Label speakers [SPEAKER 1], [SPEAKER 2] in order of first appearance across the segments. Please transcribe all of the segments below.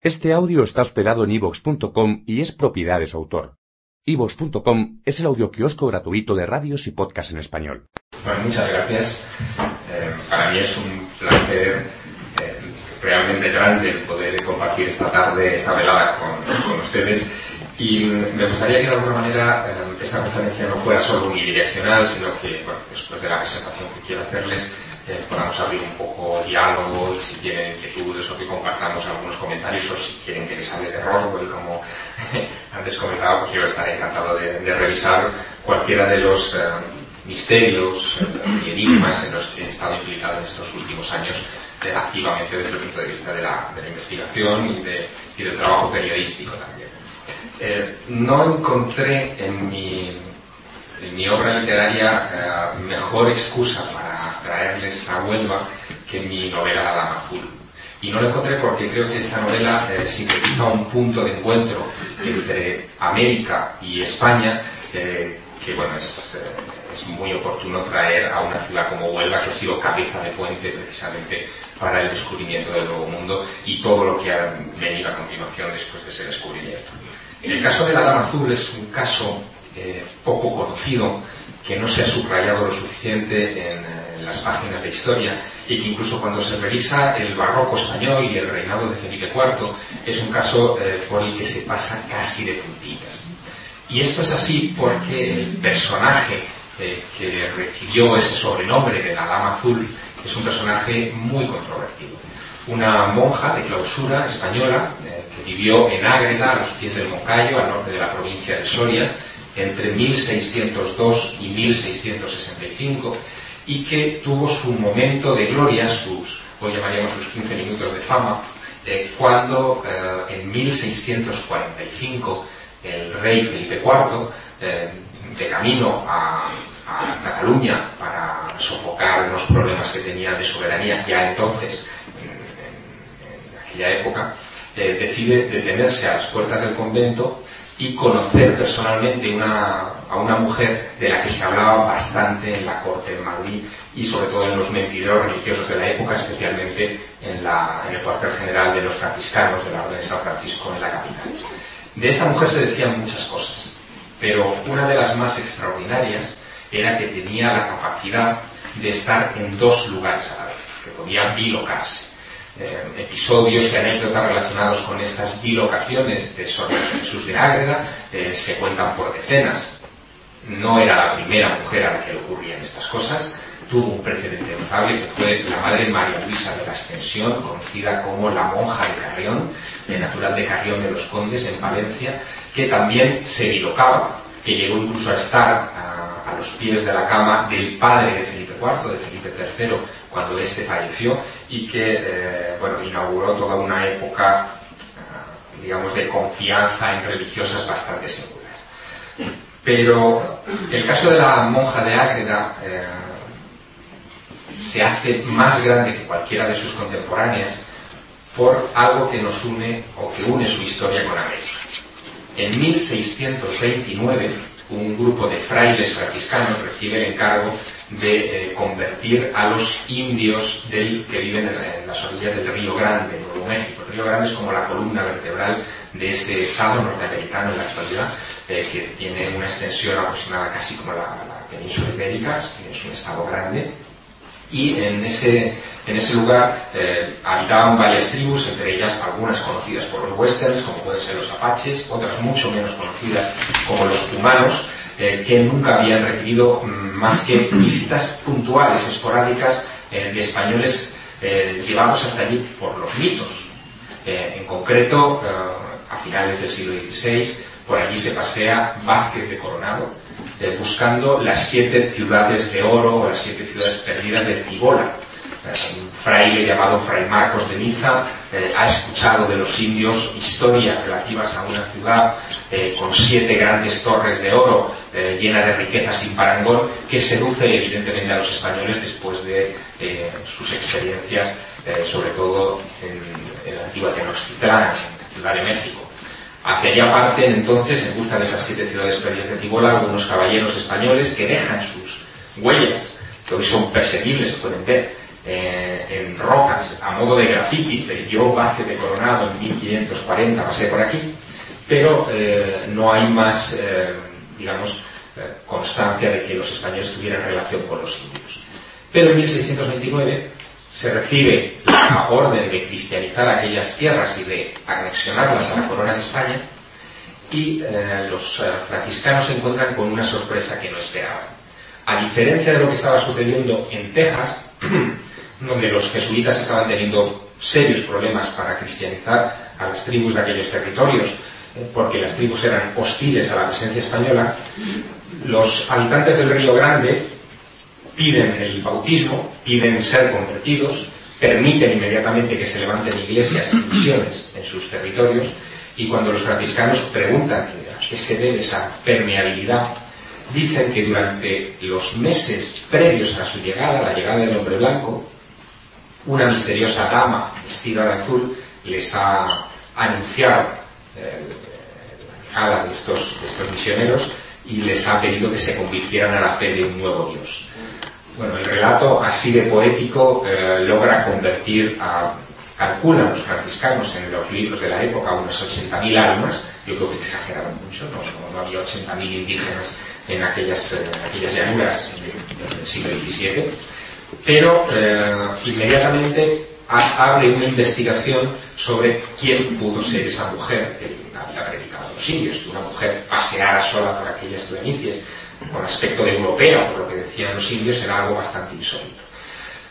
[SPEAKER 1] Este audio está hospedado en ivox.com y es propiedad de su autor. ivox.com es el audioquiosco gratuito de radios y podcasts en español.
[SPEAKER 2] Bueno, muchas gracias. Eh, para mí es un placer eh, realmente grande el poder compartir esta tarde, esta velada con, ustedes. Y me gustaría que de alguna manera eh, esta conferencia no fuera solo unidireccional, sino que, después de la presentación que quiero hacerles, eh, podamos abrir un poco diálogo y si tienen inquietudes o que compartamos algunos comentarios o si quieren que les hable de Roswell, como antes comentaba, pues yo estaré encantado de, de revisar cualquiera de los eh, misterios y enigmas en los que he estado implicado en estos últimos años eh, activamente desde el punto de vista de la, de investigación y, de, del trabajo periodístico también. Eh, no encontré en mi, mi obra literaria eh, mejor excusa para traerles a Huelva que mi novela La Dama Azul. Y no lo encontré porque creo que esta novela eh, sintetiza un punto de encuentro entre América y España eh, que bueno, es, eh, es, muy oportuno traer a una ciudad como Huelva que ha sido cabeza de puente precisamente para el descubrimiento del Nuevo Mundo y todo lo que ha venido a continuación después de ese descubrimiento. El caso de la Dama Azul es un caso eh, poco conocido que no se ha subrayado lo suficiente en, en, las páginas de historia y que incluso cuando se revisa el barroco español y el reinado de Felipe IV es un caso eh, por el que se pasa casi de puntillas. Y esto es así porque el personaje eh, que recibió ese sobrenombre de la Dama Azul es un personaje muy controvertido. Una monja de clausura española eh, que vivió en Ágreda, a los pies del Moncayo, al norte de la provincia de Soria, entre 1602 y 1665, y que tuvo su momento de gloria, sus, hoy llamaríamos sus 15 minutos de fama, cuando eh, en 1645 el rey Felipe IV, eh, de camino a, Cataluña para sofocar los problemas que tenía de soberanía ya entonces, en, en, en aquella época, eh, decide detenerse a las puertas del convento y conocer personalmente a una mujer de la que se hablaba bastante en la corte de Madrid y sobre todo en los mentideros religiosos de la época, especialmente en, en el cuartel general de los franciscanos de la Orden de San Francisco en la capital. De esta mujer se decían muchas cosas, pero una de las más extraordinarias era que tenía la capacidad de estar en dos lugares a la vez, que podía bilocarse. Eh, episodios y anécdotas relacionados con estas bilocaciones de Sor Jesús de Ágreda eh, se cuentan por decenas. No era la primera mujer a la que le ocurrían estas cosas, tuvo un precedente notable que fue la madre María Luisa de la Ascensión, conocida como la monja de Carrión, de natural de Carrión de los Condes en Valencia, que también se bilocaba, que llegó incluso a estar a, a los pies de la cama del padre de Felipe IV, de Felipe III, cuando éste falleció, y que eh, bueno, inauguró toda una época, eh, digamos, de confianza en religiosas bastante segura. Pero el caso de la monja de Ágreda eh, se hace más grande que cualquiera de sus contemporáneas por algo que nos une o que une su historia con América. En 1629, un grupo de frailes franciscanos recibe el encargo de eh, convertir a los indios del, que viven en, las orillas del Río Grande, Nuevo México. El Río Grande es como la columna vertebral de ese estado norteamericano en la actualidad, eh, que tiene una extensión aproximada casi como la, la península ibérica, es un estado grande, y en ese, en ese lugar eh, habitaban varias tribus, entre ellas algunas conocidas por los westerns, como pueden ser los apaches, otras mucho menos conocidas como los humanos, eh, que nunca habían recibido mm, más que visitas puntuales, esporádicas, eh, de españoles llevados hasta allí por los mitos. en concreto, a finales del siglo XVI, por allí se pasea Vázquez de Coronado, eh, buscando las siete ciudades de oro o las siete ciudades perdidas de Cibola, fraile llamado Fray Marcos de Niza ha escuchado de los indios historias relativas a una ciudad con siete grandes torres de oro llena de riquezas sin parangón que seduce evidentemente a los españoles después de sus experiencias sobre todo en, la antigua Tenochtitlán, en ciudad de México. Hacia allá parten entonces, en busca de esas siete ciudades previas de Cibola, algunos caballeros españoles que dejan sus huellas, que hoy son perseguibles, pueden ver, eh, en rocas a modo de graffiti, de yo base de Coronado en 1540 pasé por aquí, pero eh, no hay más, eh, digamos, constancia de que los españoles tuvieran relación con los indios. Pero en 1629 se recibe la orden de cristianizar aquellas tierras y de anexionarlas a la corona de España y los franciscanos se encuentran con una sorpresa que no esperaban. A diferencia de lo que estaba sucediendo en Texas, donde los jesuitas estaban teniendo serios problemas para cristianizar a las tribus de aquellos territorios, eh, porque las tribus eran hostiles a la presencia española, los habitantes del Río Grande piden el bautismo, piden ser convertidos, permiten inmediatamente que se levanten iglesias y misiones en sus territorios, y cuando los franciscanos preguntan a qué se debe esa permeabilidad, dicen que durante los meses previos a su llegada, la llegada del hombre blanco, una misteriosa dama vestida de azul les ha anunciado eh, la llegada de estos, misioneros y les ha pedido que se convirtieran a la fe de un nuevo Dios. Bueno, el relato así de poético eh, logra convertir a, calculan los franciscanos en los libros de la época, unas 80.000 almas, yo creo que exageraron mucho, no, no había 80.000 indígenas en aquellas, eh, aquellas llanuras del siglo XVII, pero eh, inmediatamente abre una investigación sobre quién pudo ser esa mujer que había predicado a los indios, que una mujer paseara sola por aquellas planicies con aspecto de europea, por lo que decían los indios, era algo bastante insólito.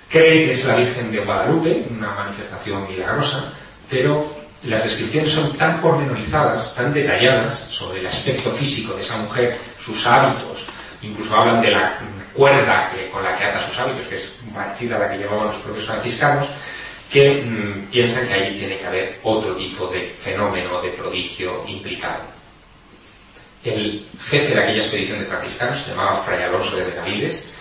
[SPEAKER 2] Cree que es la Virgen de Guadalupe, una manifestación milagrosa, pero las descripciones son tan pormenorizadas, tan detalladas sobre el aspecto físico de esa mujer, sus hábitos, incluso hablan de la cuerda con la que ata sus hábitos, que es parecida a la que llevaban los propios franciscanos, que mm, piensan que ahí tiene que haber otro tipo de fenómeno, de prodigio implicado. El jefe de aquella expedición de franciscanos se llamaba Fray Alonso de Benavides.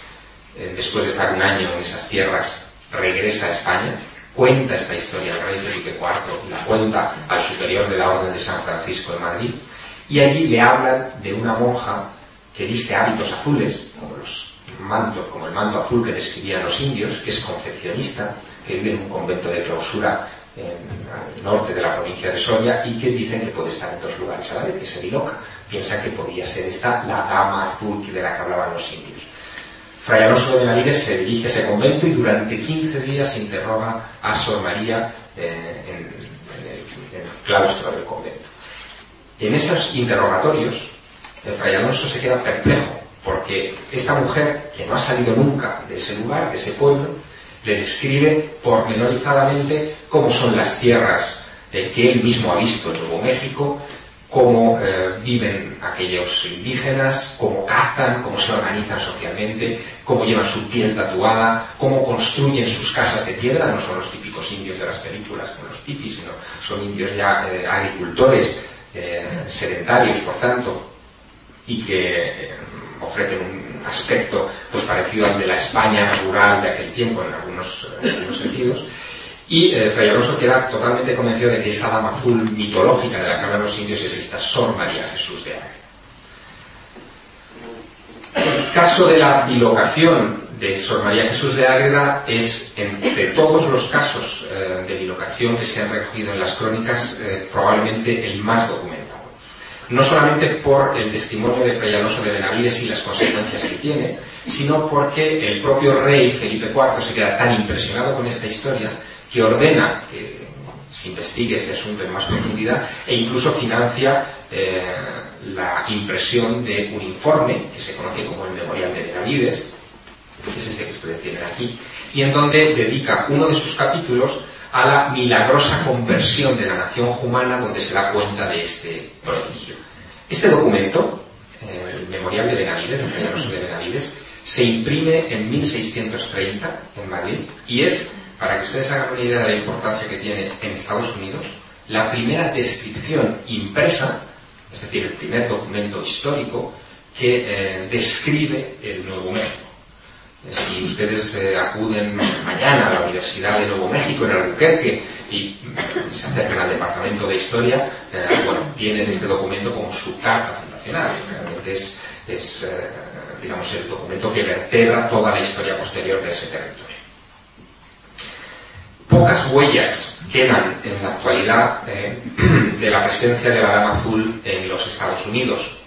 [SPEAKER 2] Eh, después de estar un año en esas tierras, regresa a España, cuenta esta historia al rey Felipe IV, la cuenta al superior de la Orden de San Francisco de Madrid, y allí le hablan de una monja que viste hábitos azules, como los manto, como el manto azul que describían los indios, que es confeccionista, que vive en un convento de clausura en, al norte de la provincia de Soria y que dicen que puede estar en dos lugares a la vez, que se diloca. Piensa que podía ser esta la dama azul de la que hablaban los indios. Fray Alonso de Benavides se dirige a ese convento y durante 15 días interroga a Sor María eh, en, el, claustro del convento. En esos interrogatorios, el Fray Alonso se queda perplejo porque esta mujer, que no ha salido nunca de ese lugar, de ese pueblo, le describe pormenorizadamente cómo son las tierras que él mismo ha visto en Nuevo México, cómo eh, viven aquellos indígenas, cómo cazan, cómo se organizan socialmente, cómo llevan su piel tatuada, cómo construyen sus casas de piedra, no son los típicos indios de las películas como los tipis, sino son indios ya eh, agricultores, eh, sedentarios, por tanto, y que ofrecen un aspecto pues parecido al de la España rural de aquel tiempo en algunos, sentidos. Y eh, Fray Alonso queda totalmente convencido de que esa dama azul mitológica de la que hablan los indios es esta Sor María Jesús de Ágreda. El caso de la bilocación de Sor María Jesús de Ágreda es, entre todos los casos eh, de bilocación que se han recogido en las crónicas, eh, probablemente el más documentado no solamente por el testimonio de Fray de Benavides y las consecuencias que tiene, sino porque el propio rey Felipe IV se queda tan impresionado con esta historia que ordena que se investigue este asunto en más profundidad e incluso financia eh, la impresión de un informe que se conoce como el Memorial de Benavides, que es este que ustedes tienen aquí, y en donde dedica uno de sus capítulos a la milagrosa conversión de la nación humana donde se da cuenta de este prodigio. Este documento, el Memorial de Benavides, del Alonso de Benavides, se imprime en 1630 en Madrid y es, para que ustedes hagan una idea de la importancia que tiene en Estados Unidos, la primera descripción impresa, es decir, el primer documento histórico que eh, describe el Nuevo México. Si ustedes eh, acuden mañana a la Universidad de Nuevo México en Albuquerque y se acercan al Departamento de Historia, eh, bueno, tienen este documento como su carta fundacional. Realmente es, es digamos, el documento que vertebra toda la historia posterior de ese territorio. Pocas huellas quedan en la actualidad de la presencia de la Dama Azul en los Estados Unidos,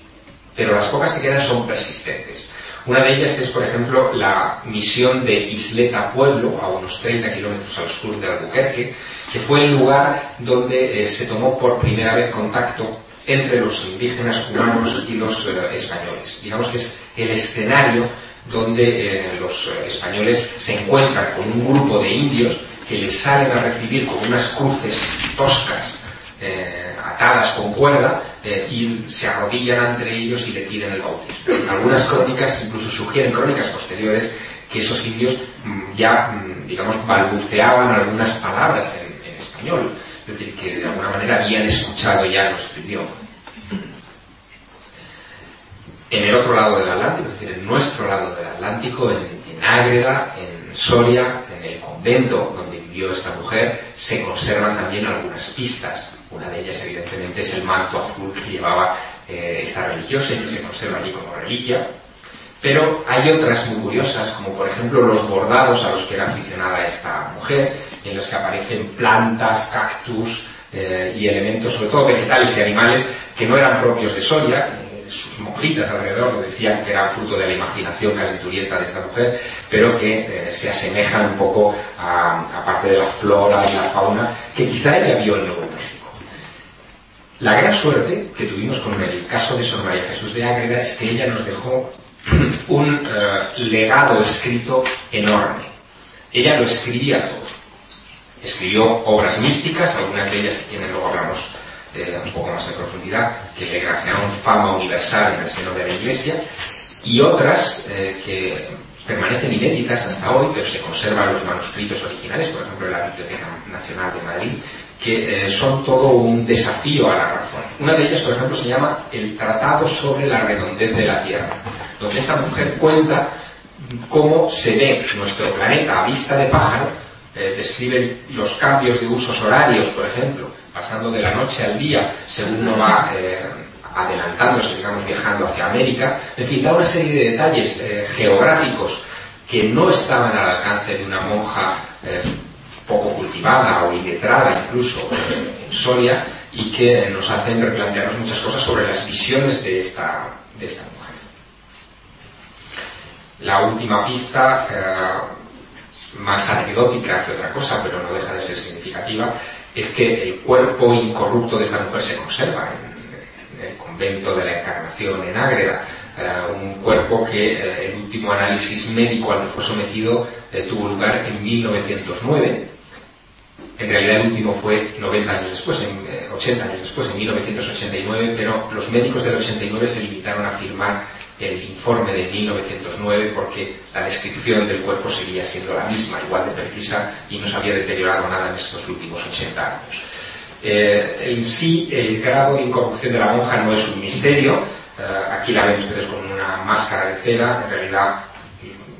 [SPEAKER 2] pero las pocas que quedan son persistentes. Una de ellas es, por ejemplo, la misión de Isleta Pueblo, a unos 30 kilómetros al sur de Albuquerque, que fue el lugar donde eh, se tomó por primera vez contacto entre los indígenas cubanos y los eh, españoles. Digamos que es el escenario donde eh, los españoles se encuentran con un grupo de indios que les salen a recibir con unas cruces toscas atadas con cuerda y se arrodillan entre ellos y le piden el bautismo. Algunas crónicas incluso sugieren crónicas posteriores que esos indios mm, ya, mm, digamos, balbuceaban algunas palabras en, español, es decir, que de alguna manera habían escuchado ya nuestro idioma. En el otro lado del Atlántico, es decir, en nuestro lado del Atlántico, en, en Ágreda, en Soria, en el convento donde vivió esta mujer, se conservan también algunas pistas. Una de ellas, evidentemente, es el manto azul que llevaba eh, esta religiosa y que se conserva allí como reliquia. Pero hay otras muy curiosas, como por ejemplo los bordados a los que era aficionada esta mujer, en los que aparecen plantas, cactus eh, y elementos, sobre todo vegetales y animales, que no eran propios de Soria. Eh, sus monjitas alrededor lo decían que eran fruto de la imaginación calenturienta de esta mujer, pero que se asemejan un poco a, parte de la flora y la fauna que quizá ella vio en Nuevo la gran suerte que tuvimos con el caso de Sor María Jesús de Ágreda es que ella nos dejó un eh, legado escrito enorme. Ella lo escribía todo. Escribió obras místicas, algunas de ellas tienen, luego hablamos eh, un poco más de profundidad, que le granjearon fama universal en el seno de la Iglesia, y otras eh, que permanecen inéditas hasta hoy, pero se conservan los manuscritos originales, por ejemplo en la Biblioteca Nacional de Madrid, que eh, son todo un desafío a la razón. Una de ellas, por ejemplo, se llama El Tratado sobre la Redondez de la Tierra, donde esta mujer cuenta cómo se ve nuestro planeta a vista de pájaro, eh, describe los cambios de usos horarios, por ejemplo, pasando de la noche al día, según uno va eh, adelantándose, digamos, viajando hacia América, en fin, da una serie de detalles geográficos que no estaban al alcance de una monja poco cultivada o iletrada incluso en Soria y que nos hacen replantearnos muchas cosas sobre las visiones de esta, de esta mujer. La última pista, eh, más anecdótica que otra cosa, pero no deja de ser significativa, es que el cuerpo incorrupto de esta mujer se conserva en, el convento de la Encarnación en Ágreda. Eh, un cuerpo que eh, el último análisis médico al que fue sometido tuvo lugar en 1909 en realidad el último fue 90 años después, en, 80 eh, años después, en 1989, pero los médicos del 89 se limitaron a firmar el informe de 1909 porque la descripción del cuerpo seguía siendo la misma, igual de precisa y no se había deteriorado nada en estos últimos 80 años. Eh, en sí, el grado de incorrupción de la monja no es un misterio. Eh, aquí la ven ustedes con una máscara de cera. En realidad,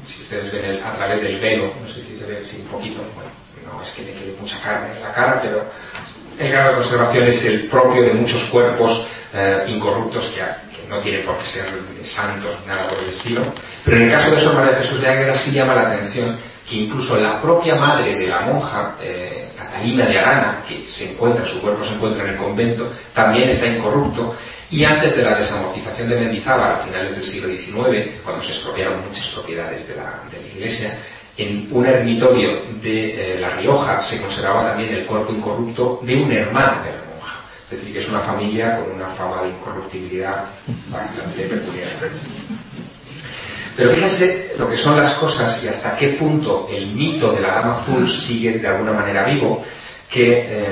[SPEAKER 2] si ustedes ven a través del velo, no sé si se ve así un poquito, es que le quede mucha carne en la cara, pero el grado de conservación es el propio de muchos cuerpos eh, incorruptos que, no tienen por qué ser santos ni nada por el estilo. Pero en el caso de Sor María Jesús de Águeda sí llama la atención que incluso la propia madre de la monja, eh, Catalina de Arana, que se encuentra, su cuerpo se encuentra en el convento, también está incorrupto. Y antes de la desamortización de Mendizábal, a finales del siglo XIX, cuando se expropiaron muchas propiedades de la iglesia, en un ermitorio de eh, La Rioja se conservaba también el cuerpo incorrupto de un hermano de la monja. Es decir, que es una familia con una fama de incorruptibilidad bastante peculiar. Pero fíjense lo que son las cosas y hasta qué punto el mito de la dama azul sigue de alguna manera vivo, que eh,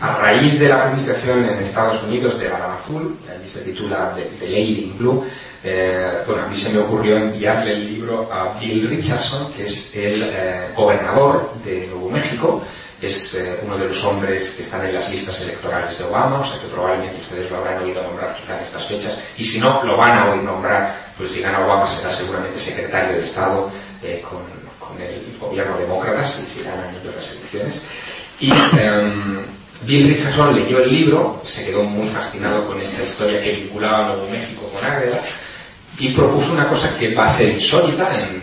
[SPEAKER 2] a raíz de la publicación en Estados Unidos de La Dama Azul, allí se titula The, Lady in Blue, eh, bueno, a mí se me ocurrió enviarle el libro a Bill Richardson, que es el eh, gobernador de Nuevo México, es uno de los hombres que están en las listas electorales de Obama, o sea que probablemente ustedes lo habrán oído nombrar quizá en estas fechas, y si no, lo van a oír nombrar, pues si gana Obama será seguramente secretario de Estado con, con, el gobierno demócrata, si, si ganan ellos las elecciones. Y em, Bill Richardson leyó el libro, se quedó muy fascinado con esta historia que vinculaba a Nuevo México con Ágreda y propuso una cosa que va a ser insólita en,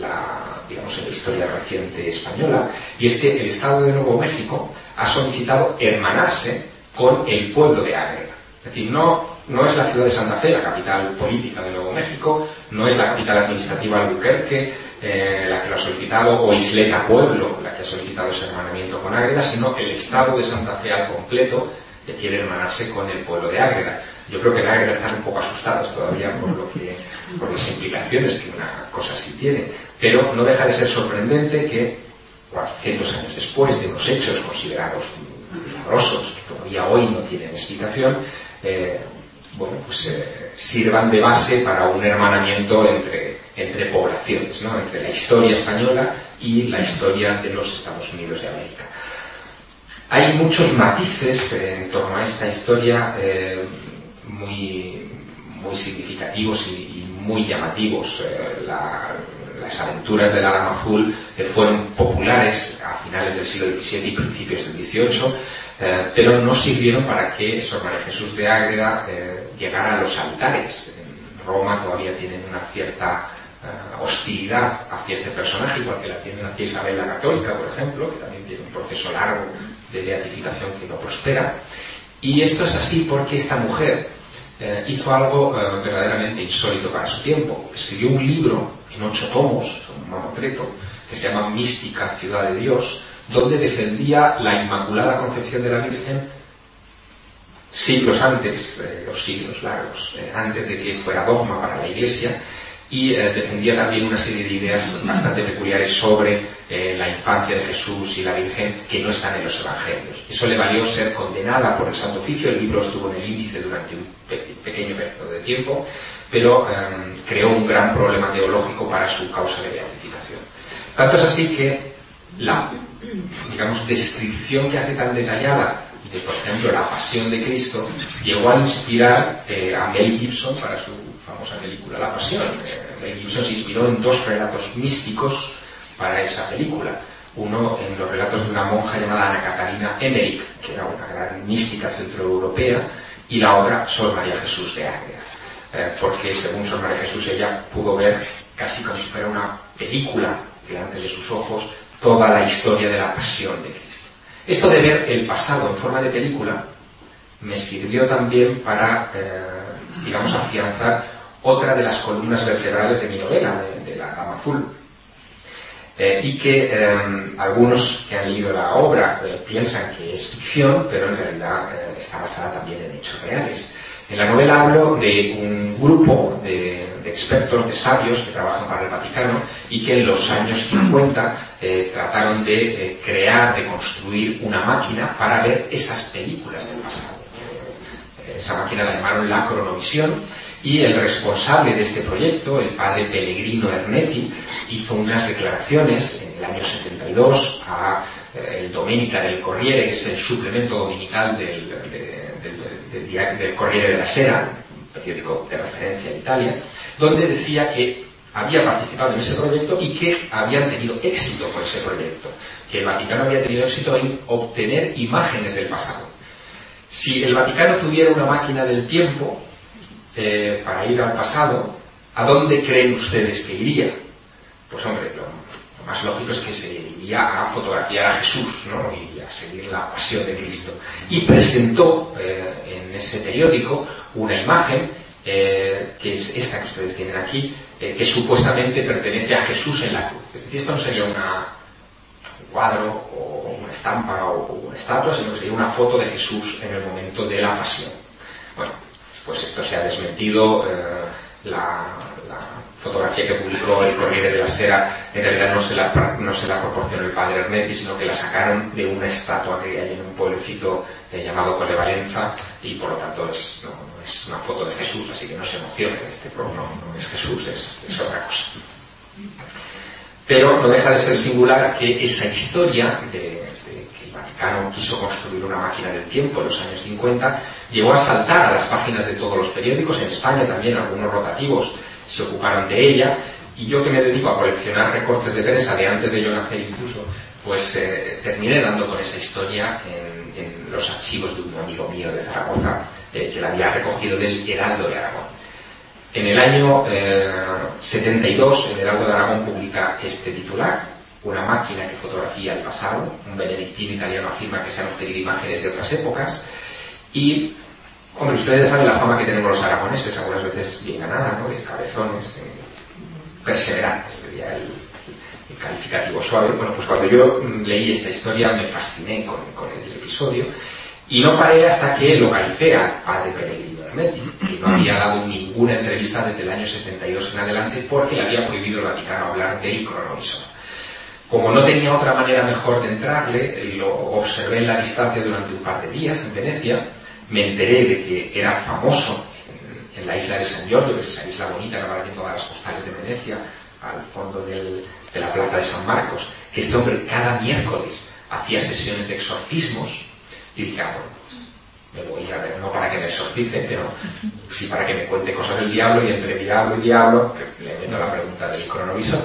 [SPEAKER 2] la, digamos, en la historia reciente española, y es que el Estado de Nuevo México ha solicitado hermanarse con el pueblo de Ágreda. Es decir, no, no es la ciudad de Santa Fe, la capital política de Nuevo México, no es la capital administrativa Albuquerque, eh, la que lo ha solicitado, o Isleta Pueblo, la que ha solicitado ese hermanamiento con Ágreda, sino el Estado de Santa Fe al completo que quiere hermanarse con el pueblo de Ágreda. Yo creo que en Ágreda están un poco asustados todavía por, lo que, por las implicaciones que una cosa sí tiene, pero no deja de ser sorprendente que 400 años después de unos hechos considerados milagrosos, que todavía hoy no tienen explicación, eh, bueno, pues eh, sirvan de base para un hermanamiento entre entre poblaciones, ¿no? entre la historia española y la historia de los Estados Unidos de América. Hay muchos matices en torno a esta historia eh, muy, muy significativos y, muy llamativos. Eh, las aventuras de la Dama Azul eh, fueron populares a finales del siglo XVII y principios del XVIII, pero no sirvieron para que Sor María Jesús de Ágreda llegara a los altares. En Roma todavía tienen una cierta eh, hostilidad hacia este personaje, igual que la tiene hacia Isabel la Católica, por ejemplo, que también tiene un proceso largo de beatificación que no prospera. Y esto es así porque esta mujer eh, hizo algo eh, verdaderamente insólito para su tiempo. Escribió un libro en ocho tomos, un mamotreto, que se llama Mística Ciudad de Dios, donde defendía la Inmaculada Concepción de la Virgen siglos antes, los siglos largos, antes de que fuera dogma para la Iglesia, y eh, defendía también una serie de ideas bastante peculiares sobre eh, la infancia de Jesús y la Virgen que no están en los Evangelios. Eso le valió ser condenada por el Santo Oficio, el libro estuvo en el índice durante un pequeño periodo de tiempo, pero em, creó un gran problema teológico para su causa de beatificación. Tanto es así que la, digamos, descripción que hace tan detallada de, por ejemplo, la pasión de Cristo, llegó a inspirar eh, a Mel Gibson para su famosa película La Pasión. Gibson se inspiró en dos relatos místicos para esa película. Uno en los relatos de una monja llamada Ana Catalina Emmerich, que era una gran mística centroeuropea, y la otra, Sor María Jesús de Ágreda. Eh, porque según Sor María Jesús ella pudo ver casi como si fuera una película delante de sus ojos toda la historia de la pasión de Cristo. Esto de ver el pasado en forma de película me sirvió también para, eh, digamos, afianzar otra de las columnas vertebrales de mi novela, de, la Gama Azul, eh, y que eh, algunos que han leído la obra piensan que es ficción, pero en realidad está basada también en hechos reales. En la novela hablo de un grupo de, expertos, de sabios que trabajan para el Vaticano y que en los años 50 eh, trataron de eh, crear, de construir una máquina para ver esas películas del pasado. Eh, esa máquina la llamaron la cronovisión y el responsable de este proyecto, el padre Pellegrino Ernetti, hizo unas declaraciones en el año 72 a el Domenica del Corriere, que es el suplemento dominical del, del, Corriere de la Sera, un periódico de referencia en Italia, donde decía que había participado en ese proyecto y que habían tenido éxito con ese proyecto, que el Vaticano había tenido éxito en obtener imágenes del pasado. Si el Vaticano tuviera una máquina del tiempo eh, para ir al pasado, ¿a dónde creen ustedes que iría? Pues hombre, lo, más lógico es que se iría a fotografiar a Jesús ¿no? y a seguir la pasión de Cristo. Y presentó eh, en ese periódico una imagen, eh, que es esta que ustedes tienen aquí, que supuestamente pertenece a Jesús en la cruz. Es decir, esto no sería un cuadro o una estampa o una estatua, sino que sería una foto de Jesús en el momento de la pasión. Bueno, pues esto se ha desmentido. la fotografía que publicó el Corriere de la Sera en realidad no se la, no se la proporcionó el padre Ernetti, sino que la sacaron de una estatua que hay en un pueblecito eh, llamado Colevalenza y por lo tanto es, no, es una foto de Jesús, así que no se emocionen, este no, no es Jesús, es, es otra cosa. Pero no deja de ser singular que esa historia de quiso construir una máquina del tiempo en los años 50, llegó a saltar a las páginas de todos los periódicos, en España también algunos rotativos se ocuparon de ella, y yo que me dedico a coleccionar recortes de prensa de antes de Jonah incluso, pues eh, terminé dando con esa historia en, los archivos de un amigo mío de Zaragoza, eh, que la había recogido del Heraldo de Aragón. En el año 72, eh, el Heraldo de Aragón publica este titular, una máquina que fotografía el pasado, un benedictino italiano afirma que se han obtenido imágenes de otras épocas y, como ustedes saben la fama que tenemos los aragoneses, algunas veces bien ganada, ¿no? de cabezones, eh, perseverantes, sería el, calificativo suave. Bueno, pues cuando yo mm, leí esta historia me fasciné con, el episodio y no paré hasta que localicé al padre Peregrino Hermetti, que no había dado ninguna entrevista desde el año 72 en adelante porque le había prohibido el Vaticano hablar del cronovisor. Como no tenía otra manera mejor de entrarle, lo observé en la distancia durante un par de días en Venecia, me enteré de que era famoso en, la isla de San Giorgio, que es esa isla bonita que aparece en todas las postales de Venecia, al fondo de la plaza de San Marcos, que este hombre cada miércoles hacía sesiones de exorcismos, y dije, ah, bueno, pues me voy a ver, no para que me exorcice, pero sí para que me cuente cosas del diablo, y entre diablo y diablo, le meto la pregunta del cronovisor.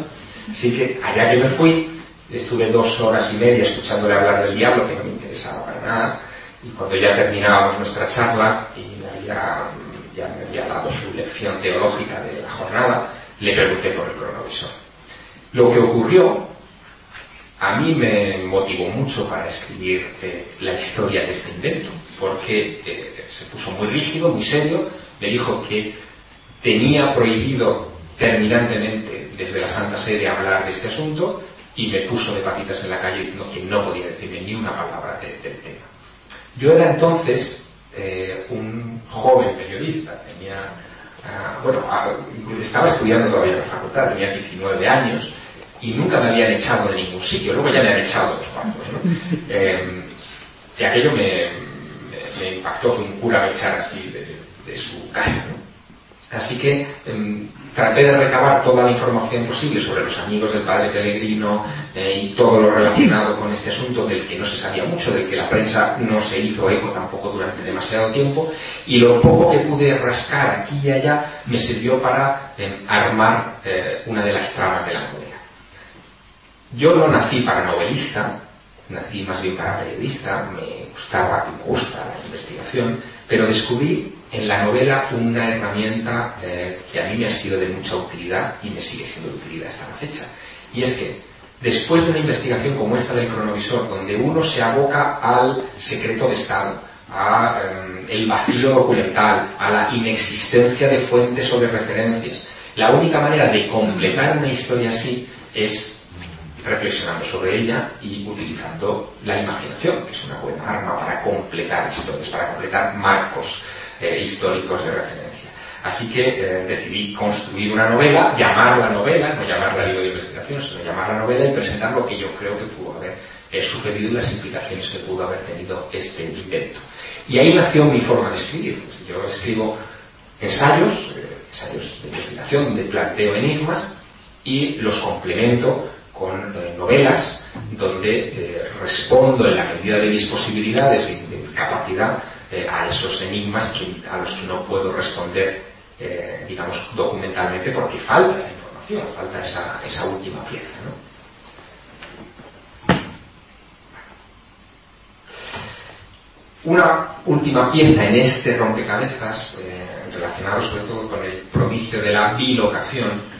[SPEAKER 2] Así que allá que me fui, Estuve dos horas y media escuchándole hablar del diablo, que no me interesaba para nada, y cuando ya terminábamos nuestra charla y ya me había dado su lección teológica de la jornada, le pregunté por el cronovisor. Lo que ocurrió a mí me motivó mucho para escribir eh, la historia de este invento, porque eh, se puso muy rígido, muy serio, me dijo que tenía prohibido terminantemente desde la Santa Sede hablar de este asunto y me puso de patitas en la calle diciendo que no podía decirme ni una palabra del tema. Yo era entonces eh, un joven periodista, tenía, ah, bueno, ah, estaba estudiando todavía en la facultad, tenía 19 años y nunca me habían echado de ningún sitio, luego ya me han echado los cuantos. ¿no? Eh, y aquello me, impactó que un cura me echara así de, su casa. Así que em, traté de recabar toda la información posible sobre los amigos del padre Pellegrino eh, y todo lo relacionado con este asunto del que no se sabía mucho, del que la prensa no se hizo eco tampoco durante demasiado tiempo y lo poco que pude rascar aquí y allá me sirvió para eh, armar eh, una de las tramas de la novela. Yo no nací para novelista, nací más bien para periodista, me gustaba y me gusta la investigación, pero descubrí en la novela una herramienta eh, que a mí me ha sido de mucha utilidad y me sigue siendo de utilidad hasta la fecha. Y es que después de una investigación como esta del cronovisor, donde uno se aboca al secreto de Estado, al eh, vacío documental, a la inexistencia de fuentes o de referencias, la única manera de completar una historia así es reflexionando sobre ella y utilizando la imaginación, que es una buena arma para completar historias, para completar marcos eh, históricos de referencia. Así que eh, decidí construir una novela, llamarla novela, no llamarla libro de investigación, sino llamarla novela y presentar lo que yo creo que pudo haber eh, sucedido y las implicaciones que pudo haber tenido este invento. Y ahí nació mi forma de escribir. Yo escribo ensayos, ensayos de investigación donde planteo enigmas y los complemento con novelas donde respondo en la medida de mis posibilidades y de mi capacidad eh, a esos enigmas a los que no puedo responder, eh, digamos, documentalmente porque falta esa información, falta esa, última pieza. Una última pieza en este rompecabezas, eh, relacionado sobre todo con el prodigio de la bilocación,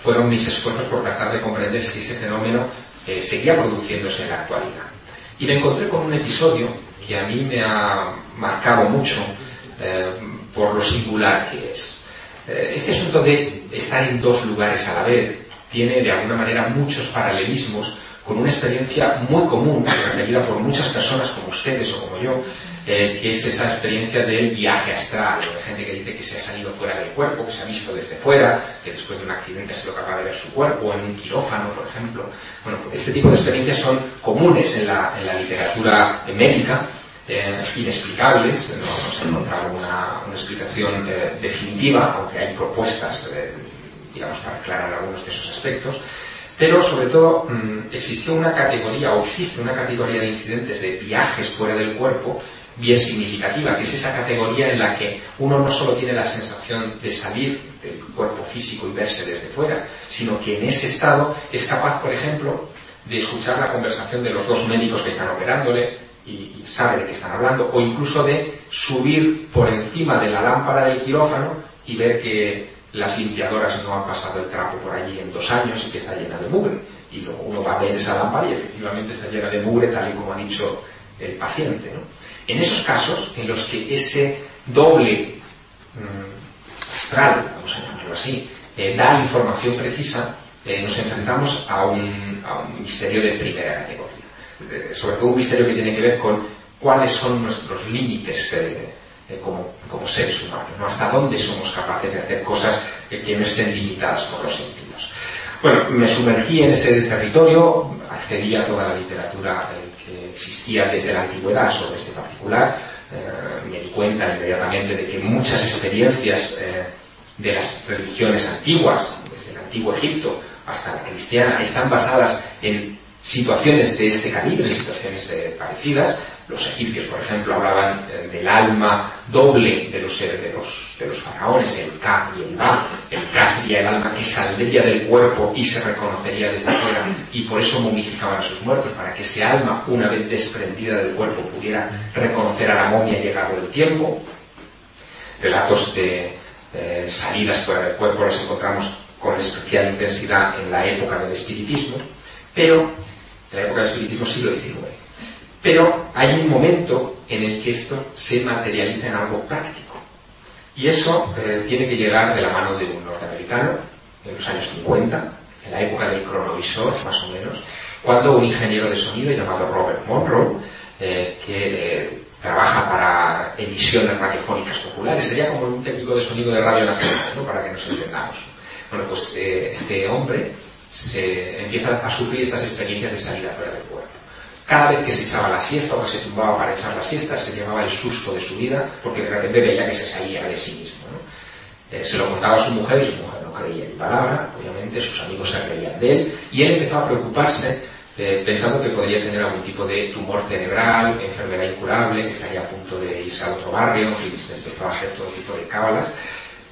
[SPEAKER 2] fueron mis esfuerzos por tratar de comprender si ese fenómeno seguía produciéndose en la actualidad. Y me encontré con un episodio que a mí me ha marcado mucho eh, por lo singular que es. Eh, este asunto de estar en dos lugares a la vez tiene de alguna manera muchos paralelismos con una experiencia muy común, referida por muchas personas como ustedes o como yo, eh, que es esa experiencia del viaje astral. Hay gente que dice que se ha salido fuera del cuerpo, que se ha visto desde fuera, que después de un accidente ha capaz de ver su cuerpo en un quirófano, por ejemplo. Bueno, este tipo de experiencias son comunes en la, literatura médica, eh, inexplicables, no hemos encontrado una, una explicación eh, definitiva, aunque hay propuestas, digamos, para aclarar algunos de esos aspectos. Pero sobre todo mm, existió una categoría o existe una categoría de incidentes de viajes fuera del cuerpo bien significativa, que es esa categoría en la que uno no solo tiene la sensación de salir del cuerpo físico y verse desde fuera, sino que en ese estado es capaz, por ejemplo, de escuchar la conversación de los dos médicos que están operándole y sabe de qué están hablando, o incluso de subir por encima de la lámpara del quirófano y ver que las limpiadoras no han pasado el trapo por allí en dos años y que está llena de mugre. Y luego uno va a ver esa lámpara y efectivamente está llena de mugre, tal y como ha dicho el paciente. En esos casos, en los que ese doble mm, astral, vamos a llamarlo así, eh, da información precisa, eh, nos enfrentamos a un, misterio de primera categoría. Eh, sobre todo un misterio que tiene que ver con cuáles son nuestros límites como, seres humanos, ¿no? hasta dónde somos capaces de hacer cosas que no estén limitadas por los sentidos. Bueno, me sumergí en ese territorio, accedí a toda la literatura existía desde la antigüedad sobre este particular, eh, me di cuenta inmediatamente de que muchas experiencias eh, de las religiones antiguas, desde el antiguo Egipto hasta la cristiana, están basadas en situaciones de este calibre, situaciones parecidas, los egipcios, por ejemplo, hablaban eh, del alma doble de los, de de los faraones, el Ka y el Ba. El Ka sería el alma que saldría del cuerpo y se reconocería desde afuera, y por eso momificaban a sus muertos, para que ese alma, una vez desprendida del cuerpo, pudiera reconocer a la momia llegado el tiempo. Relatos de salidas fuera del cuerpo los encontramos con especial intensidad en la época del espiritismo, pero en la época del espiritismo siglo XIX. Pero hay un momento en el que esto se materializa en algo práctico. Y eso eh, tiene que llegar de la mano de un norteamericano en los años 50, en la época del cronovisor, más o menos, cuando un ingeniero de sonido llamado Robert Monroe, eh, que eh, trabaja para emisiones radiofónicas populares, sería como un técnico de sonido de radio nacional, ¿no? para que nos entendamos. Bueno, pues este hombre se empieza a sufrir estas experiencias de salida fuera del cuerpo. Cada vez que se echaba la siesta o que se tumbaba para echar la siesta, se llevaba el susto de su vida porque de repente veía que se salía de sí mismo. Eh, se lo contaba a su mujer y su mujer no creía en palabra, obviamente sus amigos se creían de él y él empezó a preocuparse eh, pensando que podría tener algún tipo de tumor cerebral, enfermedad incurable, que estaría a punto de irse a otro barrio, y empezó a hacer todo tipo de cábalas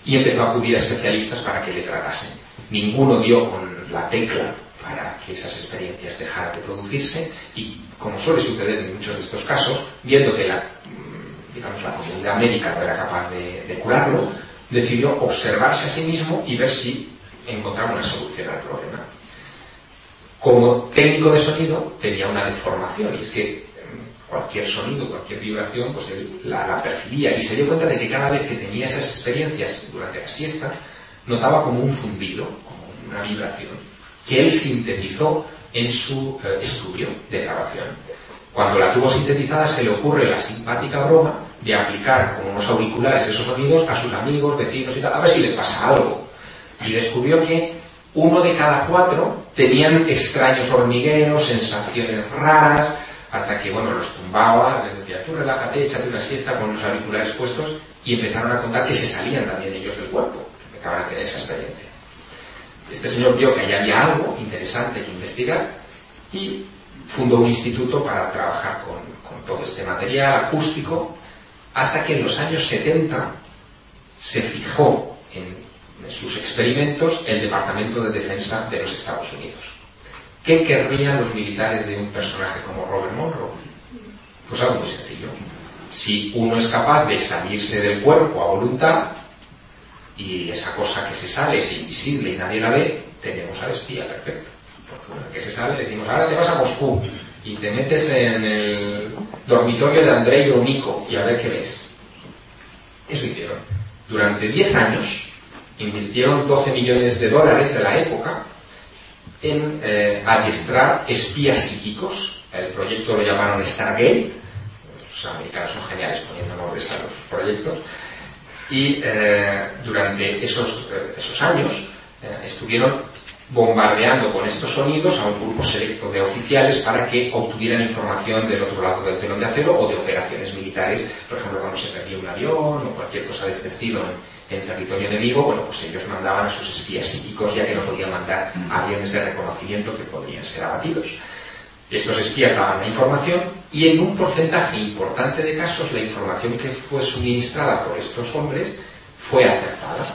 [SPEAKER 2] y empezó a acudir a especialistas para que le tratasen. Ninguno dio con la tecla para que esas experiencias dejaran de producirse y, como suele suceder en muchos de estos casos, viendo que la, mm, digamos, la comunidad médica no era capaz de, curarlo, decidió observarse a sí mismo y ver si encontraba una solución al problema. Como técnico de sonido tenía una deformación y es que mm, cualquier sonido, cualquier vibración, pues él la, la, percibía y se dio cuenta de que cada vez que tenía esas experiencias durante la siesta, notaba como un zumbido, como una vibración que él sintetizó en su eh, estudio de grabación. Cuando la tuvo sintetizada se le ocurre la simpática broma de aplicar con unos auriculares esos sonidos a sus amigos, vecinos y tal, a ver si les pasa algo. Y descubrió que uno de cada cuatro tenían extraños hormigueos, sensaciones raras, hasta que, bueno, los tumbaba, les decía, tú relájate, échate una siesta con los auriculares puestos, y empezaron a contar que se salían también ellos del cuerpo, que empezaban a tener esa experiencia este señor vio que allá había algo interesante que investigar y fundó un instituto para trabajar con, todo este material acústico hasta que en los años 70 se fijó en, sus experimentos el Departamento de Defensa de los Estados Unidos. ¿Qué querrían los militares de un personaje como Robert Monroe? Pues algo muy sencillo. Si uno es capaz de salirse del cuerpo a voluntad, y esa cosa que se sale es invisible y nadie la ve, tenemos al espía perfecto. Porque una que se sale le decimos, ahora te vas a Moscú y te metes en el dormitorio de Andrei Nico y a ver qué ves. Eso hicieron. Durante 10 años invirtieron 12 millones de dólares de la época en eh, adiestrar espías psíquicos. El proyecto lo llamaron Stargate, los americanos son geniales poniendo nombres a los proyectos. Y eh, durante esos, eh, esos años estuvieron bombardeando con estos sonidos a un grupo selecto de oficiales para que obtuvieran información del otro lado del telón de acero o de operaciones militares, por ejemplo, cuando se perdía un avión o cualquier cosa de este estilo en, territorio enemigo, bueno, pues ellos mandaban a sus espías psíquicos ya que no podían mandar aviones de reconocimiento que podrían ser abatidos. Estos espías daban la información y en un porcentaje importante de casos la información que fue suministrada por estos hombres fue acertada.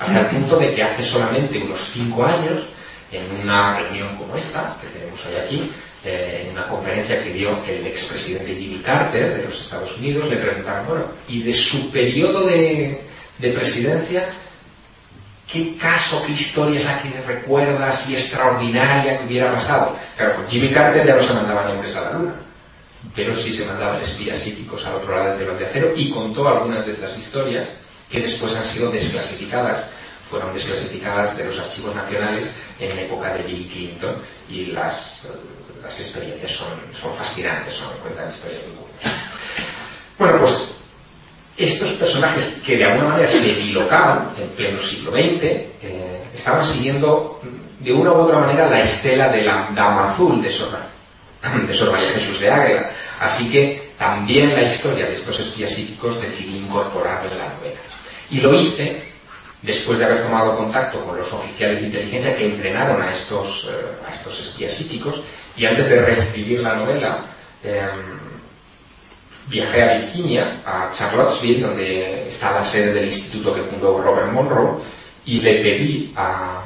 [SPEAKER 2] Hasta el punto de que hace solamente unos cinco años en una reunión como esta, que tenemos hoy aquí, eh, en una conferencia que dio el expresidente Jimmy Carter de los Estados Unidos, le preguntaron, bueno, y de su periodo de, presidencia, ¿qué caso, qué historia es la que recuerdas y extraordinaria que hubiera pasado? Claro, con Jimmy Carter ya no se mandaban hombres a la luna, pero sí se mandaban espías psíquicos al otro lado del telón de acero y contó algunas de estas historias que después han sido desclasificadas fueron desclasificadas de los archivos nacionales en época de Bill Clinton y las, las experiencias son, son fascinantes, son, cuentan historias muy curiosas. Bueno, pues estos personajes que de alguna manera se bilocaban en pleno siglo XX eh, estaban siguiendo de una u otra manera la estela de la Dama Azul de Sor, de Jesús de Águeda. Así que también la historia de estos espías psíquicos decidí incorporarla en la novela. Y lo hice después de haber tomado contacto con los oficiales de inteligencia que entrenaron a estos, eh, a estos espías psíquicos y antes de reescribir la novela em, viajé a Virginia, a Charlottesville, donde está la sede del instituto que fundó Robert Monroe y le pedí a,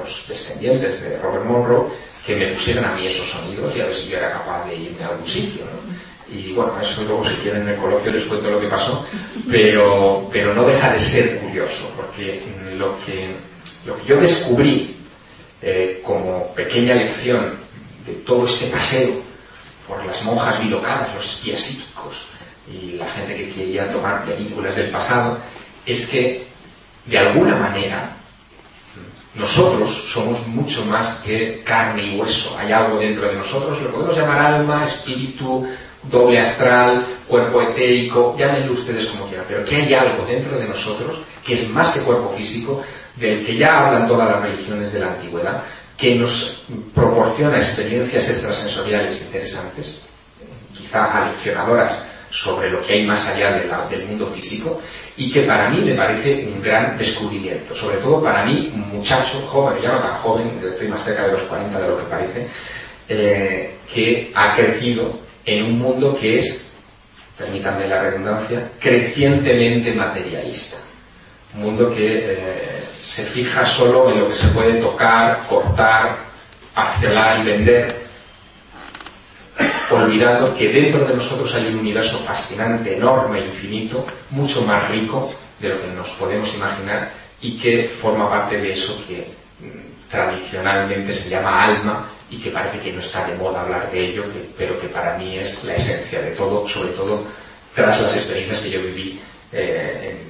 [SPEAKER 2] los descendientes de Robert Monroe que me pusieran a mí esos sonidos y a ver si yo era capaz de irme a algún sitio. Y bueno, eso luego si quieren en el coloquio les cuento lo que pasó, pero, pero no deja de ser curioso, porque lo que, yo descubrí eh, como pequeña lección de todo este paseo por las monjas bilocadas, los espías psíquicos y la gente que quería tomar películas del pasado, es que de alguna manera nosotros somos mucho más que carne y hueso. Hay algo dentro de nosotros, lo podemos llamar alma, espíritu, doble astral, cuerpo etérico, llámenlo ustedes como quieran, pero que hay algo dentro de nosotros que es más que cuerpo físico, del que ya hablan todas las religiones de la antigüedad, que nos proporciona experiencias extrasensoriales interesantes, quizá aleccionadoras sobre lo que hay más allá del mundo físico, y que para mí me parece un gran descubrimiento, sobre todo para mí, un muchacho joven, ya no tan joven, estoy más cerca de los 40 de lo que parece, eh, que ha crecido en un mundo que es, permítanme la redundancia, crecientemente materialista. Un mundo que eh, se fija solo en lo que se puede tocar, cortar, parcelar y vender, olvidando que dentro de nosotros hay un universo fascinante, enorme, infinito, mucho más rico de lo que nos podemos imaginar y que forma parte de eso que mm, tradicionalmente se llama alma y que parece que no está de moda hablar de ello, pero que para mí es la esencia de todo, sobre todo tras las experiencias que yo viví eh, en,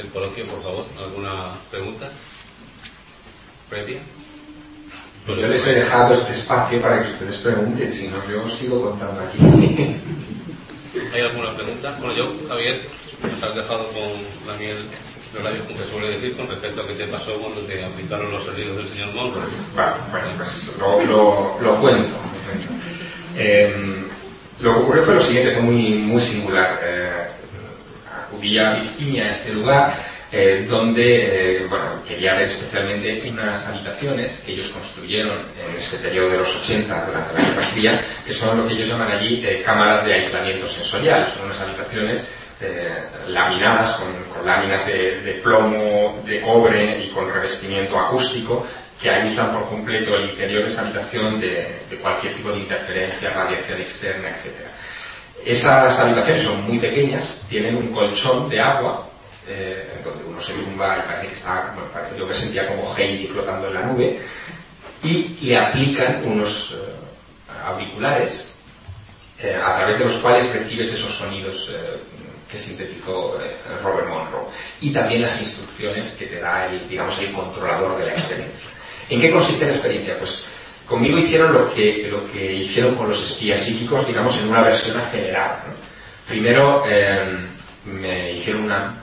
[SPEAKER 3] el coloquio, por favor? ¿Alguna pregunta previa?
[SPEAKER 2] Pues yo les he dejado este espacio para que ustedes pregunten, si no yo sigo contando aquí.
[SPEAKER 3] ¿Hay alguna pregunta? Bueno, yo, Javier, nos has dejado con Daniel Relayo, con que suele decir con respecto a qué te pasó cuando te aplicaron los sonidos del señor Monroe.
[SPEAKER 2] Bueno, pues lo, lo, cuento. Em, lo que ocurrió fue lo siguiente, fue muy, muy singular. Eh, acudí a Virginia, a este lugar, eh, donde eh, quería ver especialmente unas habitaciones que ellos construyeron en este periodo de los 80 durante la Guerra Fría, que son lo que ellos llaman allí cámaras de aislamiento sensorial. Son unas habitaciones laminadas con, láminas de, plomo, de cobre y con revestimiento acústico que aíslan por completo el interior de esa habitación de, cualquier tipo de interferencia, radiación externa, etc. Esas habitaciones son muy pequeñas, tienen un colchón de agua, eh, donde uno se tumba y parece que está, bueno, parece yo que sentía como Heidi flotando en la nube, y le aplican unos eh, auriculares eh, a través de los cuales recibes esos sonidos que sintetizó Robert Monroe y también las instrucciones que te da el, digamos, el controlador de la experiencia. ¿En qué consiste la experiencia? Pues conmigo hicieron lo que, hicieron con los espías psíquicos, digamos, en una versión acelerada. Primero me hicieron una,